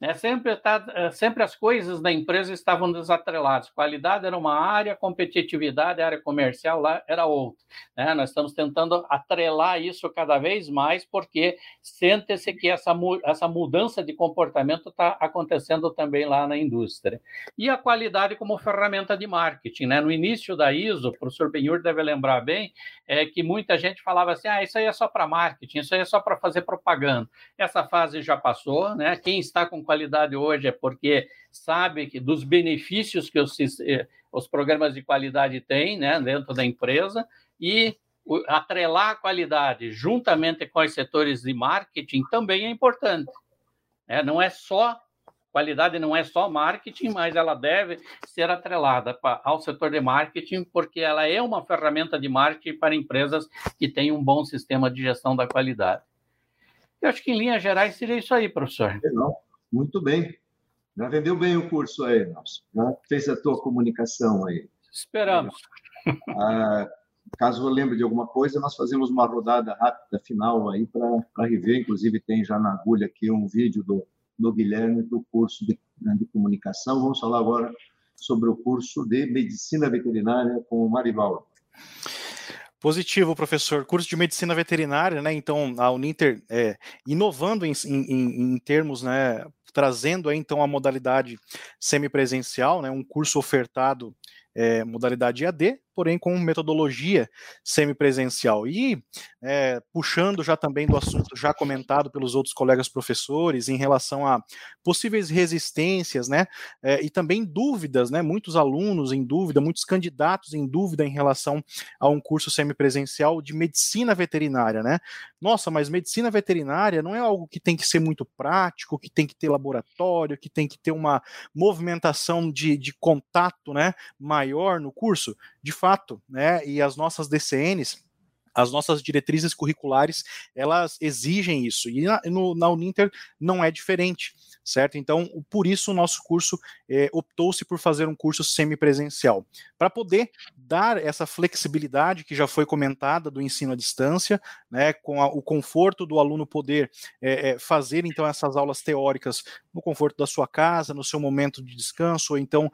Né? Sempre, tá, sempre as coisas da empresa estavam desatreladas. Qualidade era uma área, competitividade, área comercial lá era outra. Né? Nós estamos tentando atrelar isso cada vez mais, porque sente-se que essa, essa mudança de comportamento está acontecendo também lá na indústria. E a qualidade como ferramenta de marketing. Né? No início da ISO, o professor Benhur deve lembrar bem, é que muita gente falava assim: ah, isso aí é só para marketing, isso aí é só para fazer propaganda. Essa fase já passou, né? Quem está com qualidade hoje é porque sabe que dos benefícios que os, eh, os programas de qualidade têm né, dentro da empresa e atrelar a qualidade juntamente com os setores de marketing também é importante. É, não é só qualidade não é só marketing, mas ela deve ser atrelada ao setor de marketing, porque ela é uma ferramenta de marketing para empresas que têm um bom sistema de gestão da qualidade. Eu acho que, em linhas gerais, seria isso aí, professor. Não, muito bem. Já vendeu bem o curso aí, Nelson. Já fez a tua comunicação aí. Esperamos. Ah, caso eu lembre de alguma coisa, nós fazemos uma rodada rápida final aí para rever. Inclusive, tem já na agulha aqui um vídeo do, do Guilherme do curso de, né, de comunicação. Vamos falar agora sobre o curso de medicina veterinária com o Marivaldo. Positivo, professor. Curso de medicina veterinária, né? Então, a Uninter é, inovando em, em, em termos, né? Trazendo aí, então a modalidade semipresencial, né? Um curso ofertado é, modalidade AD, porém com metodologia semipresencial. E é, puxando já também do assunto já comentado pelos outros colegas professores em relação a possíveis resistências, né, é, e também dúvidas, né, muitos alunos em dúvida, muitos candidatos em dúvida em relação a um curso semipresencial de medicina veterinária, né? Nossa, mas medicina veterinária não é algo que tem que ser muito prático, que tem que ter laboratório, que tem que ter uma movimentação de, de contato, né, maior no curso? De fato, né? E as nossas DCNs as nossas diretrizes curriculares elas exigem isso e na, na Uninter não é diferente certo? Então, por isso o nosso curso é, optou-se por fazer um curso semipresencial, para poder dar essa flexibilidade que já foi comentada do ensino à distância, né, com a, o conforto do aluno poder é, é, fazer então essas aulas teóricas no conforto da sua casa, no seu momento de descanso, ou então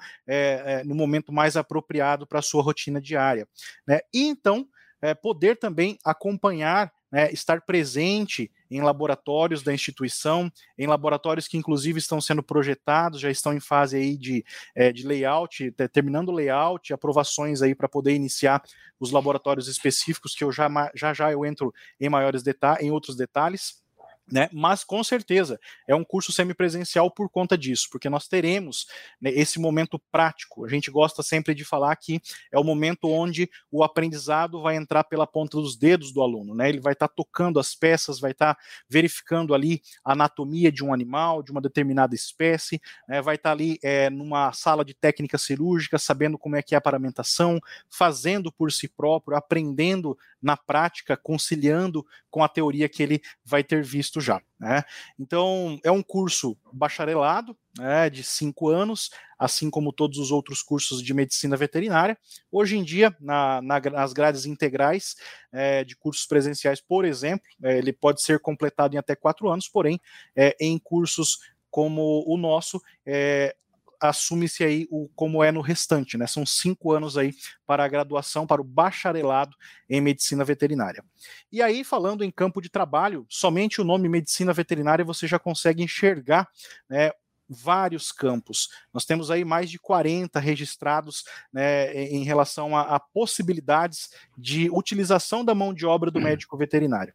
no momento mais apropriado para a sua rotina diária, né? E então é, poder também acompanhar, né, estar presente em laboratórios da instituição, em laboratórios que inclusive estão sendo projetados, já estão em fase aí de, é, de layout, terminando o layout, aprovações aí para poder iniciar os laboratórios específicos, que eu já já, já eu entro em maiores detalhes, em outros detalhes. Né? Mas com certeza é um curso semipresencial por conta disso, porque nós teremos né, esse momento prático. A gente gosta sempre de falar que é o momento onde o aprendizado vai entrar pela ponta dos dedos do aluno, né? Ele vai estar tá tocando as peças, vai estar tá verificando ali a anatomia de um animal, de uma determinada espécie, né? vai estar tá ali é, numa sala de técnica cirúrgica, sabendo como é que é a paramentação, fazendo por si próprio, aprendendo na prática, conciliando com a teoria que ele vai ter visto já. Né? Então, é um curso bacharelado, né, de cinco anos, assim como todos os outros cursos de medicina veterinária. Hoje em dia, na, na, nas grades integrais é, de cursos presenciais, por exemplo, é, ele pode ser completado em até quatro anos, porém, é, em cursos como o nosso, é, assume-se aí o, como é no restante, né? São cinco anos aí para a graduação, para o bacharelado em medicina veterinária. E aí, falando em campo de trabalho, somente o nome medicina veterinária você já consegue enxergar né, vários campos. Nós temos aí mais de 40 registrados né, em relação a, a possibilidades de utilização da mão de obra do médico veterinário.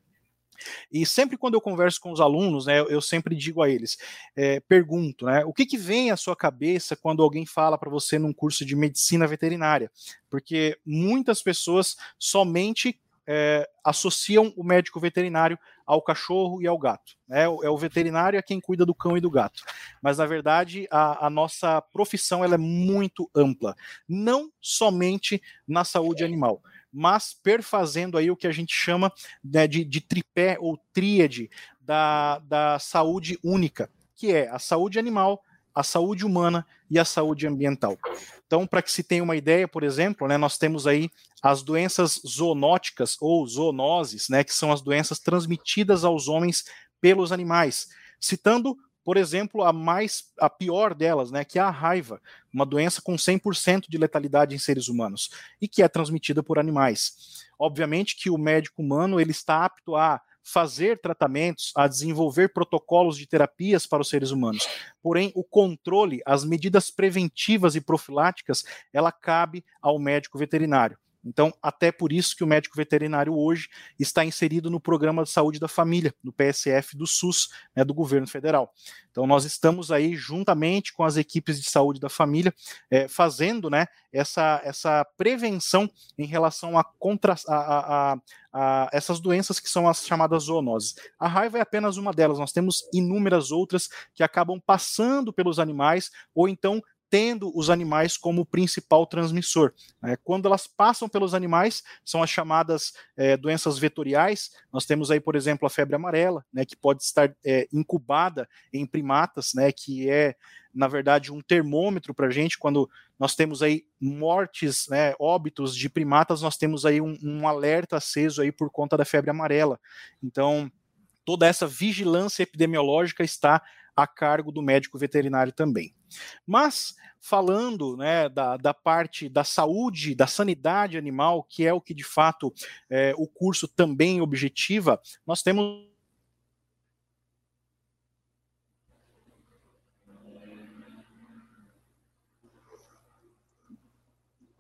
E sempre quando eu converso com os alunos, né, eu sempre digo a eles, é, pergunto, né, o que, que vem à sua cabeça quando alguém fala para você num curso de medicina veterinária? Porque muitas pessoas somente é, associam o médico veterinário ao cachorro e ao gato. Né? É o veterinário é quem cuida do cão e do gato. Mas, na verdade, a, a nossa profissão ela é muito ampla. Não somente na saúde animal mas perfazendo aí o que a gente chama né, de, de tripé ou tríade da, da saúde única, que é a saúde animal, a saúde humana e a saúde ambiental. Então, para que se tenha uma ideia, por exemplo, né, nós temos aí as doenças zoonóticas ou zoonoses, né, que são as doenças transmitidas aos homens pelos animais. Citando por exemplo, a mais a pior delas, né, que é a raiva, uma doença com 100% de letalidade em seres humanos e que é transmitida por animais. Obviamente que o médico humano ele está apto a fazer tratamentos, a desenvolver protocolos de terapias para os seres humanos. Porém, o controle, as medidas preventivas e profiláticas, ela cabe ao médico veterinário. Então, até por isso que o médico veterinário hoje está inserido no programa de saúde da família, no PSF do SUS, né, do governo federal. Então, nós estamos aí, juntamente com as equipes de saúde da família, é, fazendo né, essa, essa prevenção em relação a, contra, a, a, a, essas doenças que são as chamadas zoonoses. A raiva é apenas uma delas, nós temos inúmeras outras que acabam passando pelos animais ou então tendo os animais como principal transmissor. Né? Quando elas passam pelos animais, são as chamadas é, doenças vetoriais. Nós temos aí, por exemplo, a febre amarela, né, que pode estar é, incubada em primatas, né, que é, na verdade, um termômetro para a gente. Quando nós temos aí mortes, né, óbitos de primatas, nós temos aí um, um alerta aceso aí por conta da febre amarela. Então, toda essa vigilância epidemiológica está a cargo do médico veterinário também. Mas, falando né, da, da parte da saúde, da sanidade animal, que é o que de fato é, o curso também objetiva, nós temos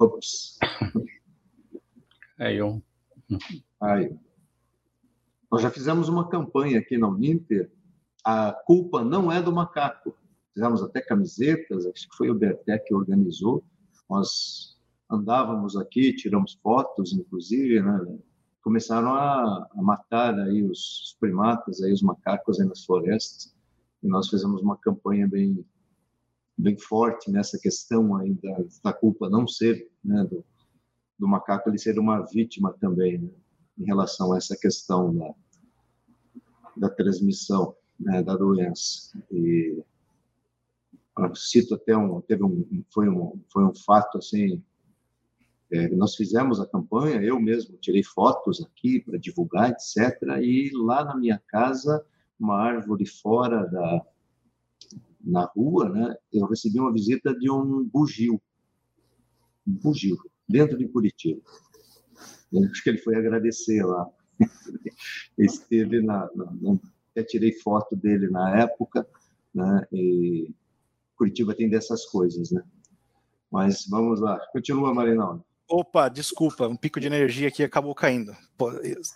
Ops. Aí, eu. Aí. Nós já fizemos uma campanha aqui na Uninter, a culpa não é do macaco, fizemos até camisetas, acho que foi o Bertec que organizou. Nós andávamos aqui, tiramos fotos, inclusive, né? começaram a, matar aí os primatas, aí os macacos aí nas florestas. E nós fizemos uma campanha bem bem forte nessa questão aí da, da culpa não ser né, do, do, macaco ele ser uma vítima também. Né? em relação a essa questão da, da transmissão né, da doença. E cito até um, teve um, foi um, foi um fato assim, é, nós fizemos a campanha, eu mesmo tirei fotos aqui para divulgar, etc. E lá na minha casa, uma árvore fora da na rua, né, eu recebi uma visita de um bugio, um bugio, dentro de Curitiba. Eu acho que ele foi agradecer lá. Esteve na, na, na, até tirei foto dele na época, né? E Curitiba tem dessas coisas, né? Mas vamos lá. Continua, Marinaldo. Opa, desculpa, um pico de energia aqui acabou caindo.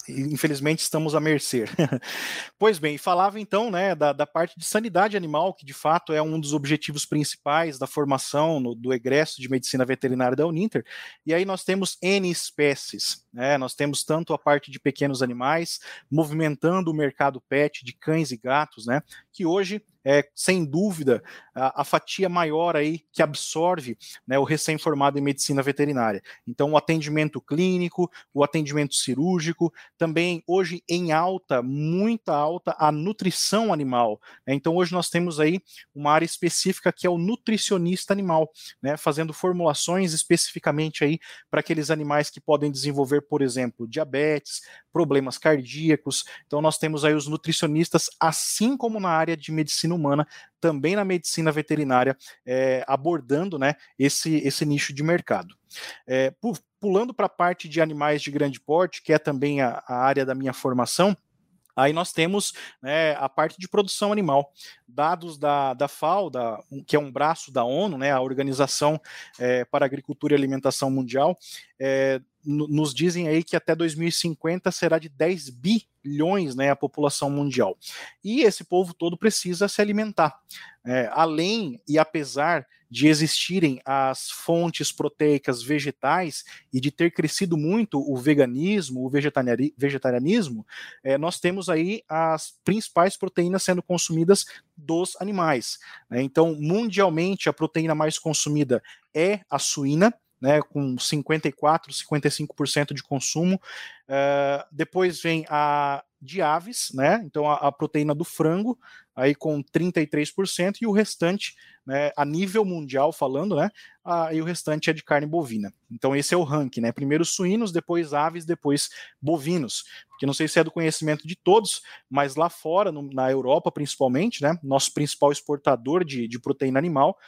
Infelizmente estamos à mercê. pois bem, falava então né, da, da, parte de sanidade animal, que de fato é um dos objetivos principais da formação no, do egresso de medicina veterinária da Uninter. E aí nós temos N espécies. Né, nós temos tanto a parte de pequenos animais, movimentando o mercado pet de cães e gatos, né, que hoje é, sem dúvida, a, a, fatia maior aí que absorve né, o recém-formado em medicina veterinária. Então, o atendimento clínico, o atendimento cirúrgico, também hoje em alta, muita alta, a nutrição animal. Né? Então, hoje nós temos aí uma área específica que é o nutricionista animal, né, fazendo formulações especificamente aí para aqueles animais que podem desenvolver, por exemplo, diabetes, problemas cardíacos. Então, nós temos aí os nutricionistas, assim como na área de medicina humana, também na medicina veterinária, é, abordando né, esse, esse nicho de mercado. É, pulando para a parte de animais de grande porte, que é também a, a área da minha formação, Aí nós temos né, a parte de produção animal. Dados da, da FAO, da, que é um braço da ONU, né, a Organização é, para Agricultura e Alimentação Mundial, é, nos dizem aí que até 2050 será de 10 bilhões né, a população mundial. E esse povo todo precisa se alimentar. É, além e apesar de existirem as fontes proteicas vegetais e de ter crescido muito o veganismo, o vegetarianismo, é, nós temos aí as principais proteínas sendo consumidas dos animais. Né? Então, mundialmente, a proteína mais consumida é a suína, né, com 54, 55% de consumo. Uh, depois vem a de aves, né? Então a, a, proteína do frango, aí com 33%, e o restante, né, a nível mundial falando, né? A, e o restante é de carne bovina. Então esse é o ranking, né? Primeiro suínos, depois aves, depois bovinos. Porque não sei se é do conhecimento de todos, mas lá fora, no, na Europa principalmente, né? Nosso principal exportador de, de proteína animal,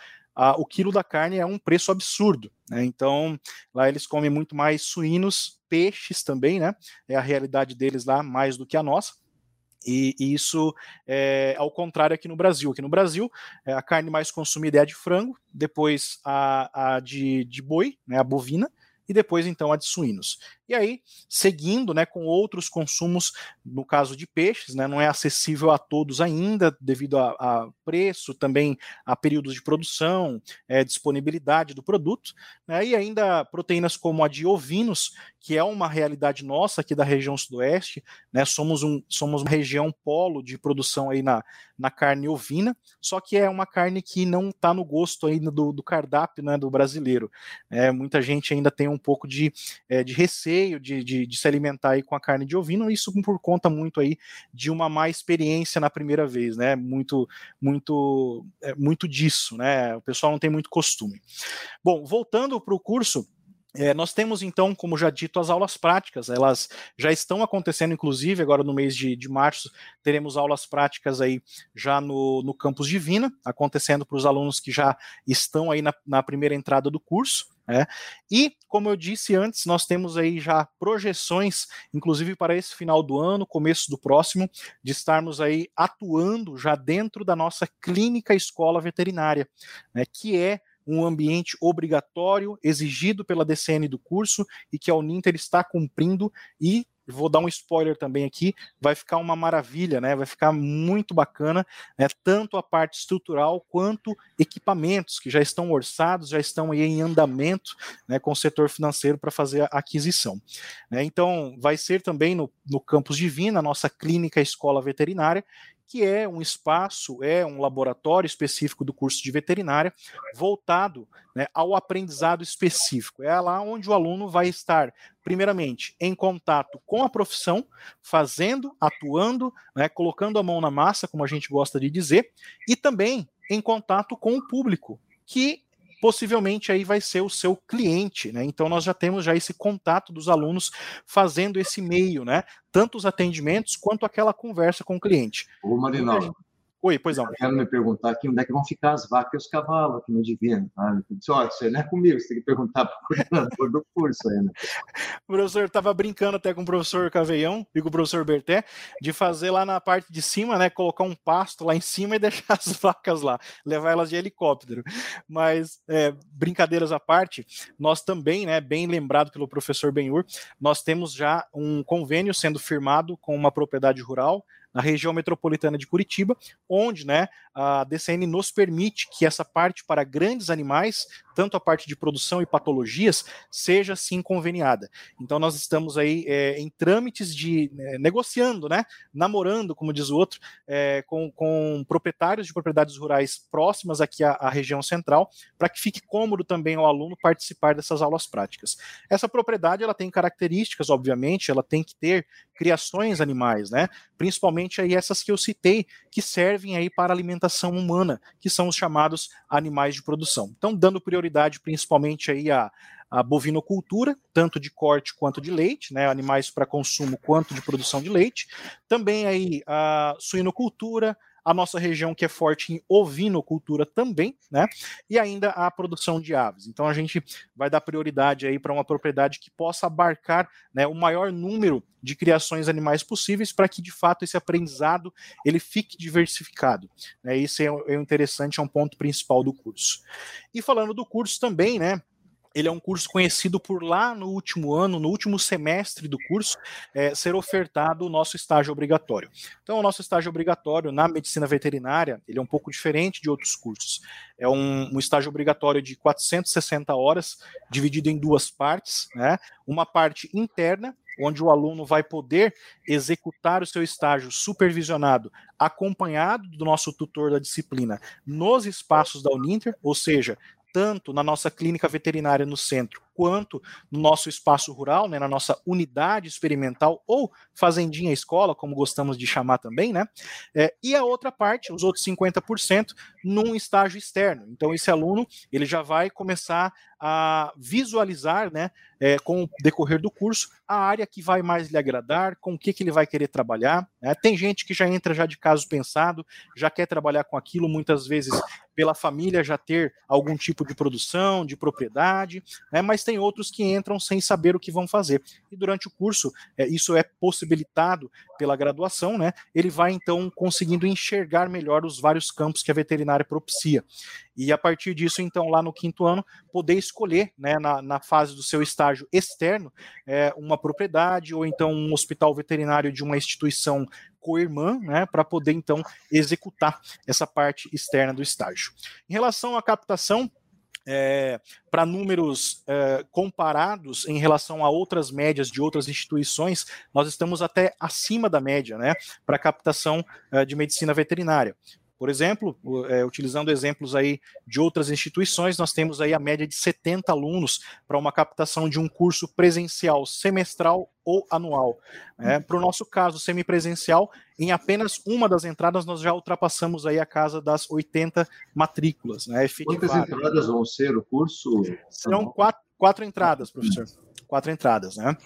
o quilo da carne é um preço absurdo. Né? Então, lá eles comem muito mais suínos, peixes também, né? É a realidade deles lá mais do que a nossa. E, e isso é ao contrário aqui no Brasil. Aqui no Brasil, é, a carne mais consumida é a de frango, depois a, a de, de boi, né, a bovina, e depois então a de suínos. E aí, seguindo né, com outros consumos, no caso de peixes, né, não é acessível a todos ainda, devido a, a preço, também a períodos de produção, é, disponibilidade do produto, né, e ainda proteínas como a de ovinos, que é uma realidade nossa aqui da região sudoeste, né, somos, um, somos uma região polo de produção aí na, na carne ovina, só que é uma carne que não está no gosto ainda do, do cardápio né, do brasileiro. É, muita gente ainda tem um pouco de, é, de receio receio de, de, de, se alimentar aí com a carne de ovino, isso por conta muito aí de uma má experiência na primeira vez, né? Muito, muito, é, muito disso, né? O pessoal não tem muito costume. Bom, voltando para o curso. É, nós temos então, como já dito, as aulas práticas, elas já estão acontecendo, inclusive, agora no mês de, de março, teremos aulas práticas aí já no, no campus Divina, acontecendo para os alunos que já estão aí na, na primeira entrada do curso. É. E, como eu disse antes, nós temos aí já projeções, inclusive para esse final do ano, começo do próximo, de estarmos aí atuando já dentro da nossa clínica escola veterinária, né, que é um ambiente obrigatório, exigido pela DCN do curso e que a Uninter está cumprindo e vou dar um spoiler também aqui, vai ficar uma maravilha, né? Vai ficar muito bacana, né? Tanto a parte estrutural quanto equipamentos que já estão orçados, já estão aí em andamento, né? Com o setor financeiro para fazer a aquisição. Né? Então, vai ser também no, no campus Divina, nossa clínica escola veterinária, que é um espaço, é um laboratório específico do curso de veterinária voltado né, ao aprendizado específico. É lá onde o aluno vai estar, primeiramente, em contato com a profissão, fazendo, atuando, né, colocando a mão na massa, como a gente gosta de dizer, e também em contato com o público, que possivelmente aí vai ser o seu cliente, né? Então nós já temos já esse contato dos alunos fazendo esse meio, né? Tanto os atendimentos quanto aquela conversa com o cliente. Ô, Marinaldo, Oi, pois não. Eu quero me perguntar aqui onde é que vão ficar as vacas e os cavalos aqui no Divino. Eu disse, olha, isso não é comigo, você tem que perguntar para o coordenador do curso ainda. o professor estava brincando até com o professor Caveião e com o professor Berté de fazer lá na parte de cima, né? Colocar um pasto lá em cima e deixar as vacas lá, levar elas de helicóptero. Mas, é, brincadeiras à parte, nós também, né, bem lembrado pelo professor Benhur, nós temos já um convênio sendo firmado com uma propriedade rural na região metropolitana de Curitiba, onde né, a DCN nos permite que essa parte para grandes animais, tanto a parte de produção e patologias, seja sim conveniada. Então nós estamos aí é, em trâmites de é, negociando, né, namorando, como diz o outro, é, com, com proprietários de propriedades rurais próximas aqui à, à região central, para que fique cômodo também ao aluno participar dessas aulas práticas. Essa propriedade ela tem características, obviamente, ela tem que ter criações animais, né? Principalmente aí essas que eu citei, que servem aí para alimentação humana, que são os chamados animais de produção. Então, dando prioridade principalmente aí a, a bovinocultura, tanto de corte quanto de leite, né, animais para consumo quanto de produção de leite. Também aí a suinocultura, a nossa região que é forte em ovinocultura também, né? E ainda a produção de aves. Então a gente vai dar prioridade aí para uma propriedade que possa abarcar né, o maior número de criações animais possíveis para que de fato esse aprendizado ele fique diversificado. Né? Isso é, é interessante, é um ponto principal do curso. E falando do curso também, né? Ele é um curso conhecido por lá no último ano, no último semestre do curso, é, ser ofertado o nosso estágio obrigatório. Então, o nosso estágio obrigatório na medicina veterinária, ele é um pouco diferente de outros cursos. É um, um estágio obrigatório de 460 horas, dividido em duas partes, né? Uma parte interna, onde o aluno vai poder executar o seu estágio supervisionado, acompanhado do nosso tutor da disciplina, nos espaços da Uninter, ou seja, tanto na nossa clínica veterinária no centro, quanto no nosso espaço rural, né, na nossa unidade experimental ou fazendinha escola, como gostamos de chamar também, né? É, e a outra parte, os outros 50%, num estágio externo. Então, esse aluno ele já vai começar a visualizar, né, é, com o decorrer do curso, a área que vai mais lhe agradar, com o que, que ele vai querer trabalhar. Né? Tem gente que já entra já de caso pensado, já quer trabalhar com aquilo, muitas vezes pela família já ter algum tipo de produção, de propriedade, né? mas tem outros que entram sem saber o que vão fazer. E durante o curso, é, isso é possibilitado pela graduação, né? Ele vai então conseguindo enxergar melhor os vários campos que a veterinária propicia. E a partir disso, então, lá no quinto ano, poder escolher, né, na, na fase do seu estágio externo, é, uma propriedade ou então um hospital veterinário de uma instituição co-irmã, né, para poder então executar essa parte externa do estágio. Em relação à captação, é, para números é, comparados em relação a outras médias de outras instituições, nós estamos até acima da média, né, para captação é, de medicina veterinária. Por exemplo, é, utilizando exemplos aí de outras instituições, nós temos aí a média de 70 alunos para uma captação de um curso presencial semestral ou anual. É, para o nosso caso semipresencial, em apenas uma das entradas nós já ultrapassamos aí a casa das 80 matrículas. Né, Quantas entradas vão ser o curso? Serão quatro, quatro entradas, professor. Quatro entradas, né?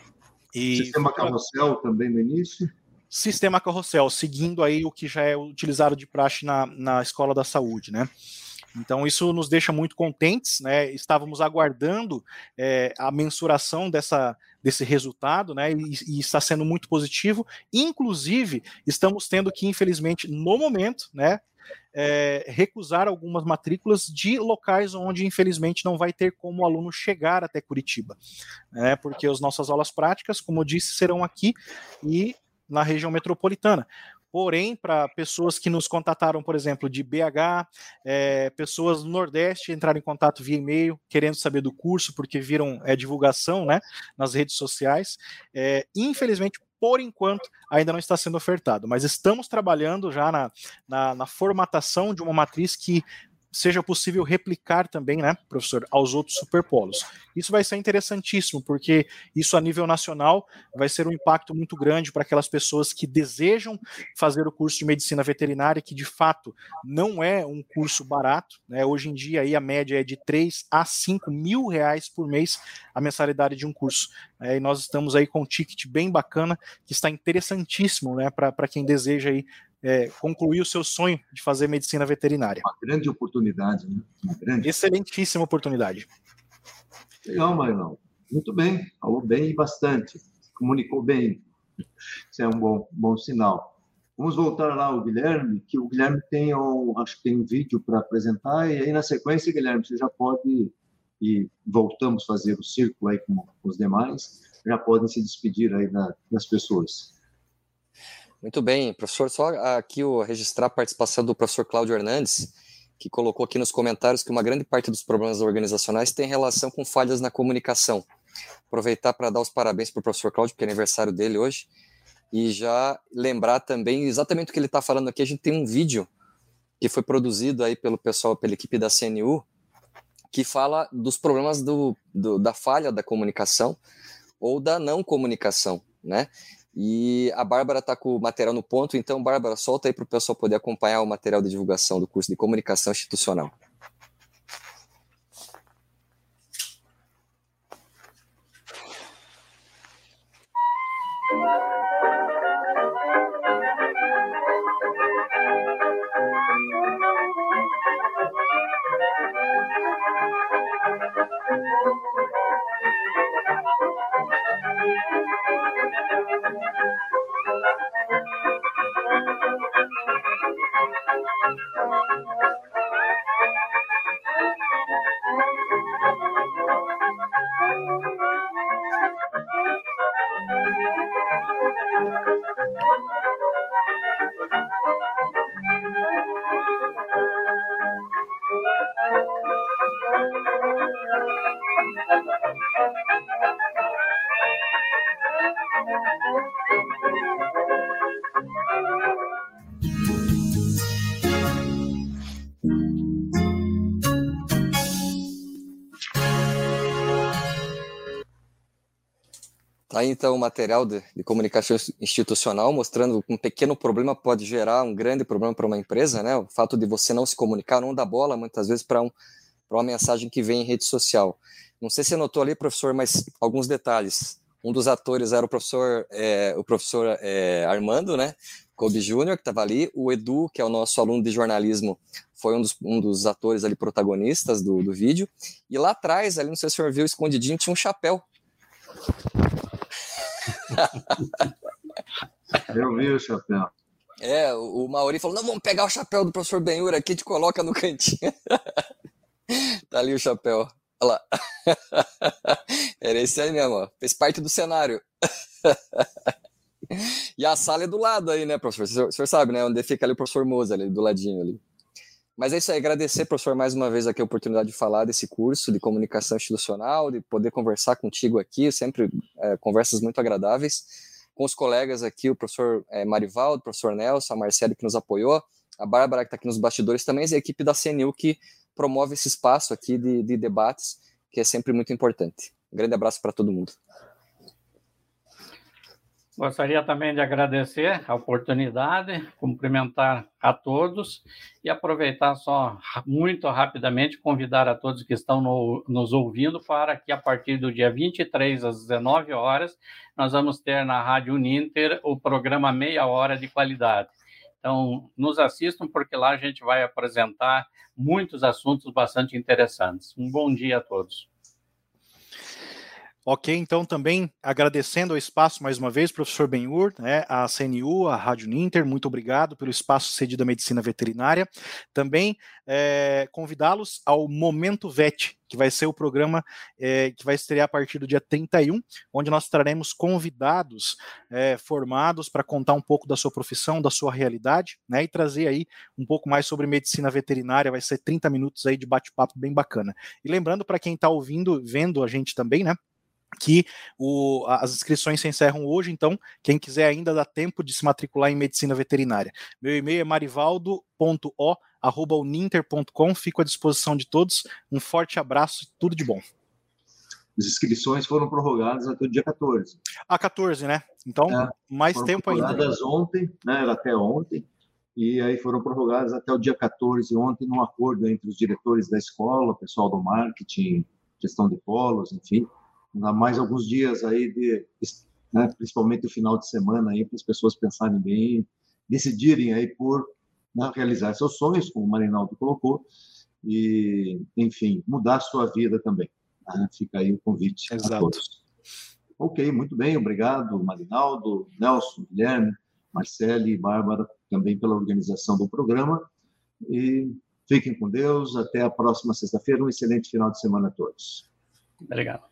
E Sistema carrossel também no início? Sistema carrossel, seguindo aí o que já é utilizado de praxe na, na escola da saúde, né? Então, isso nos deixa muito contentes, né? Estávamos aguardando é, a mensuração dessa, desse resultado, né? E, e, está sendo muito positivo. Inclusive, estamos tendo que, infelizmente, no momento, né? É, recusar algumas matrículas de locais onde, infelizmente, não vai ter como o aluno chegar até Curitiba, né? Porque as nossas aulas práticas, como eu disse, serão aqui e na região metropolitana. Porém, para pessoas que nos contataram, por exemplo, de BH, é, pessoas do Nordeste entraram em contato via e-mail, querendo saber do curso, porque viram é, divulgação né, nas redes sociais. É, infelizmente, por enquanto, ainda não está sendo ofertado, mas estamos trabalhando já na, na, na formatação de uma matriz que seja possível replicar também, né, professor, aos outros superpolos. Isso vai ser interessantíssimo, porque isso a nível nacional vai ser um impacto muito grande para aquelas pessoas que desejam fazer o curso de medicina veterinária, que de fato não é um curso barato, né? Hoje em dia aí a média é de 3 a 5 mil reais por mês a mensalidade de um curso. É, e nós estamos aí com um ticket bem bacana, que está interessantíssimo né, para quem deseja aí é, concluir o seu sonho de fazer medicina veterinária. Uma grande oportunidade, né? Uma grande. Excelentíssima oportunidade. Legal, Marlon. Muito bem, falou bem e bastante. Comunicou bem. Isso é um bom, bom sinal. Vamos voltar lá ao Guilherme, que o Guilherme tem um, acho que tem um vídeo para apresentar, e aí na sequência, Guilherme, você já pode, e voltamos a fazer o círculo aí com, os demais, já podem se despedir aí da, das pessoas. Muito bem, professor, só aqui o registrar a participação do professor Cláudio Hernandes, que colocou aqui nos comentários que uma grande parte dos problemas organizacionais tem relação com falhas na comunicação. Aproveitar para dar os parabéns para o professor Cláudio, porque é aniversário dele hoje, e já lembrar também exatamente o que ele está falando aqui. A gente tem um vídeo que foi produzido aí pelo pessoal, pela equipe da CNU, que fala dos problemas do, do da falha da comunicação ou da não comunicação, né? E a Bárbara está com o material no ponto, então, Bárbara, solta aí para o pessoal poder acompanhar o material de divulgação do curso de comunicação institucional. Tá então o material de, de, comunicação institucional mostrando um pequeno problema pode gerar um grande problema para uma empresa, né? O fato de você não se comunicar, não dar bola muitas vezes para um, uma mensagem que vem em rede social. Não sei se você notou ali, professor, mas alguns detalhes. Um dos atores era o professor, é, o professor é, Armando, né? Kobe Júnior, que estava ali. O Edu, que é o nosso aluno de jornalismo, foi um dos, um dos atores ali protagonistas do, do vídeo. E lá atrás, ali, não sei se o senhor viu, escondidinho, tinha um chapéu Eu vi o chapéu. É, o Mauri falou: não, vamos pegar o chapéu do professor Benhur aqui, te coloca no cantinho. tá ali o chapéu. Olha lá. Era esse aí mesmo, ó. fez parte do cenário. e a sala é do lado aí, né, professor? O senhor, sabe, né? Onde fica ali o professor Moza, ali do ladinho ali. Mas é isso aí, agradecer, professor, mais uma vez aqui a oportunidade de falar desse curso de comunicação institucional, de poder conversar contigo aqui, sempre é, conversas muito agradáveis, com os colegas aqui, o professor é, Marivaldo, o professor Nelson, a Marcele que nos apoiou, a Bárbara que está aqui nos bastidores também, e a equipe da CNU que promove esse espaço aqui de, de debates, que é sempre muito importante. Um grande abraço para todo mundo. Gostaria também de agradecer a oportunidade, cumprimentar a todos e aproveitar só muito rapidamente convidar a todos que estão no, nos ouvindo para que a partir do dia 23 às 19 horas nós vamos ter na Rádio Uninter o programa Meia Hora de Qualidade. Então, nos assistam porque lá a gente vai apresentar muitos assuntos bastante interessantes. Um bom dia a todos. Ok, então também agradecendo o espaço mais uma vez, professor Benhur, né, a CNU, a Rádio Ninter, muito obrigado pelo espaço cedido à medicina veterinária. Também é, convidá-los ao Momento VET, que vai ser o programa é, que vai estrear a partir do dia 31, onde nós traremos convidados é, formados para contar um pouco da sua profissão, da sua realidade, né, e trazer aí um pouco mais sobre medicina veterinária. Vai ser 30 minutos aí de bate-papo bem bacana. E lembrando para quem está ouvindo, vendo a gente também, né? Que o, as inscrições se encerram hoje, então quem quiser ainda dá tempo de se matricular em medicina veterinária. Meu e-mail é marivaldo.o@uninter.com. Fico à disposição de todos. Um forte abraço, tudo de bom. As inscrições foram prorrogadas até o dia 14. A 14, né? Então, é, mais tempo ainda. Prorrogadas ontem, né? Era até ontem. E aí foram prorrogadas até o dia 14 ontem, num acordo entre os diretores da escola, pessoal do marketing, gestão de polos, enfim, ainda mais alguns dias aí de, né, principalmente o final de semana aí para as pessoas pensarem bem, decidirem aí por né, realizar seus sonhos, como o Marinaldo colocou, e enfim mudar a sua vida também. Né? Fica aí o convite Exato. a todos. Ok, muito bem, obrigado Marinaldo, Nelson, Guilherme, Marcele e Bárbara também pela organização do programa e fiquem com Deus. Até a próxima sexta-feira. Um excelente final de semana a todos. Obrigado.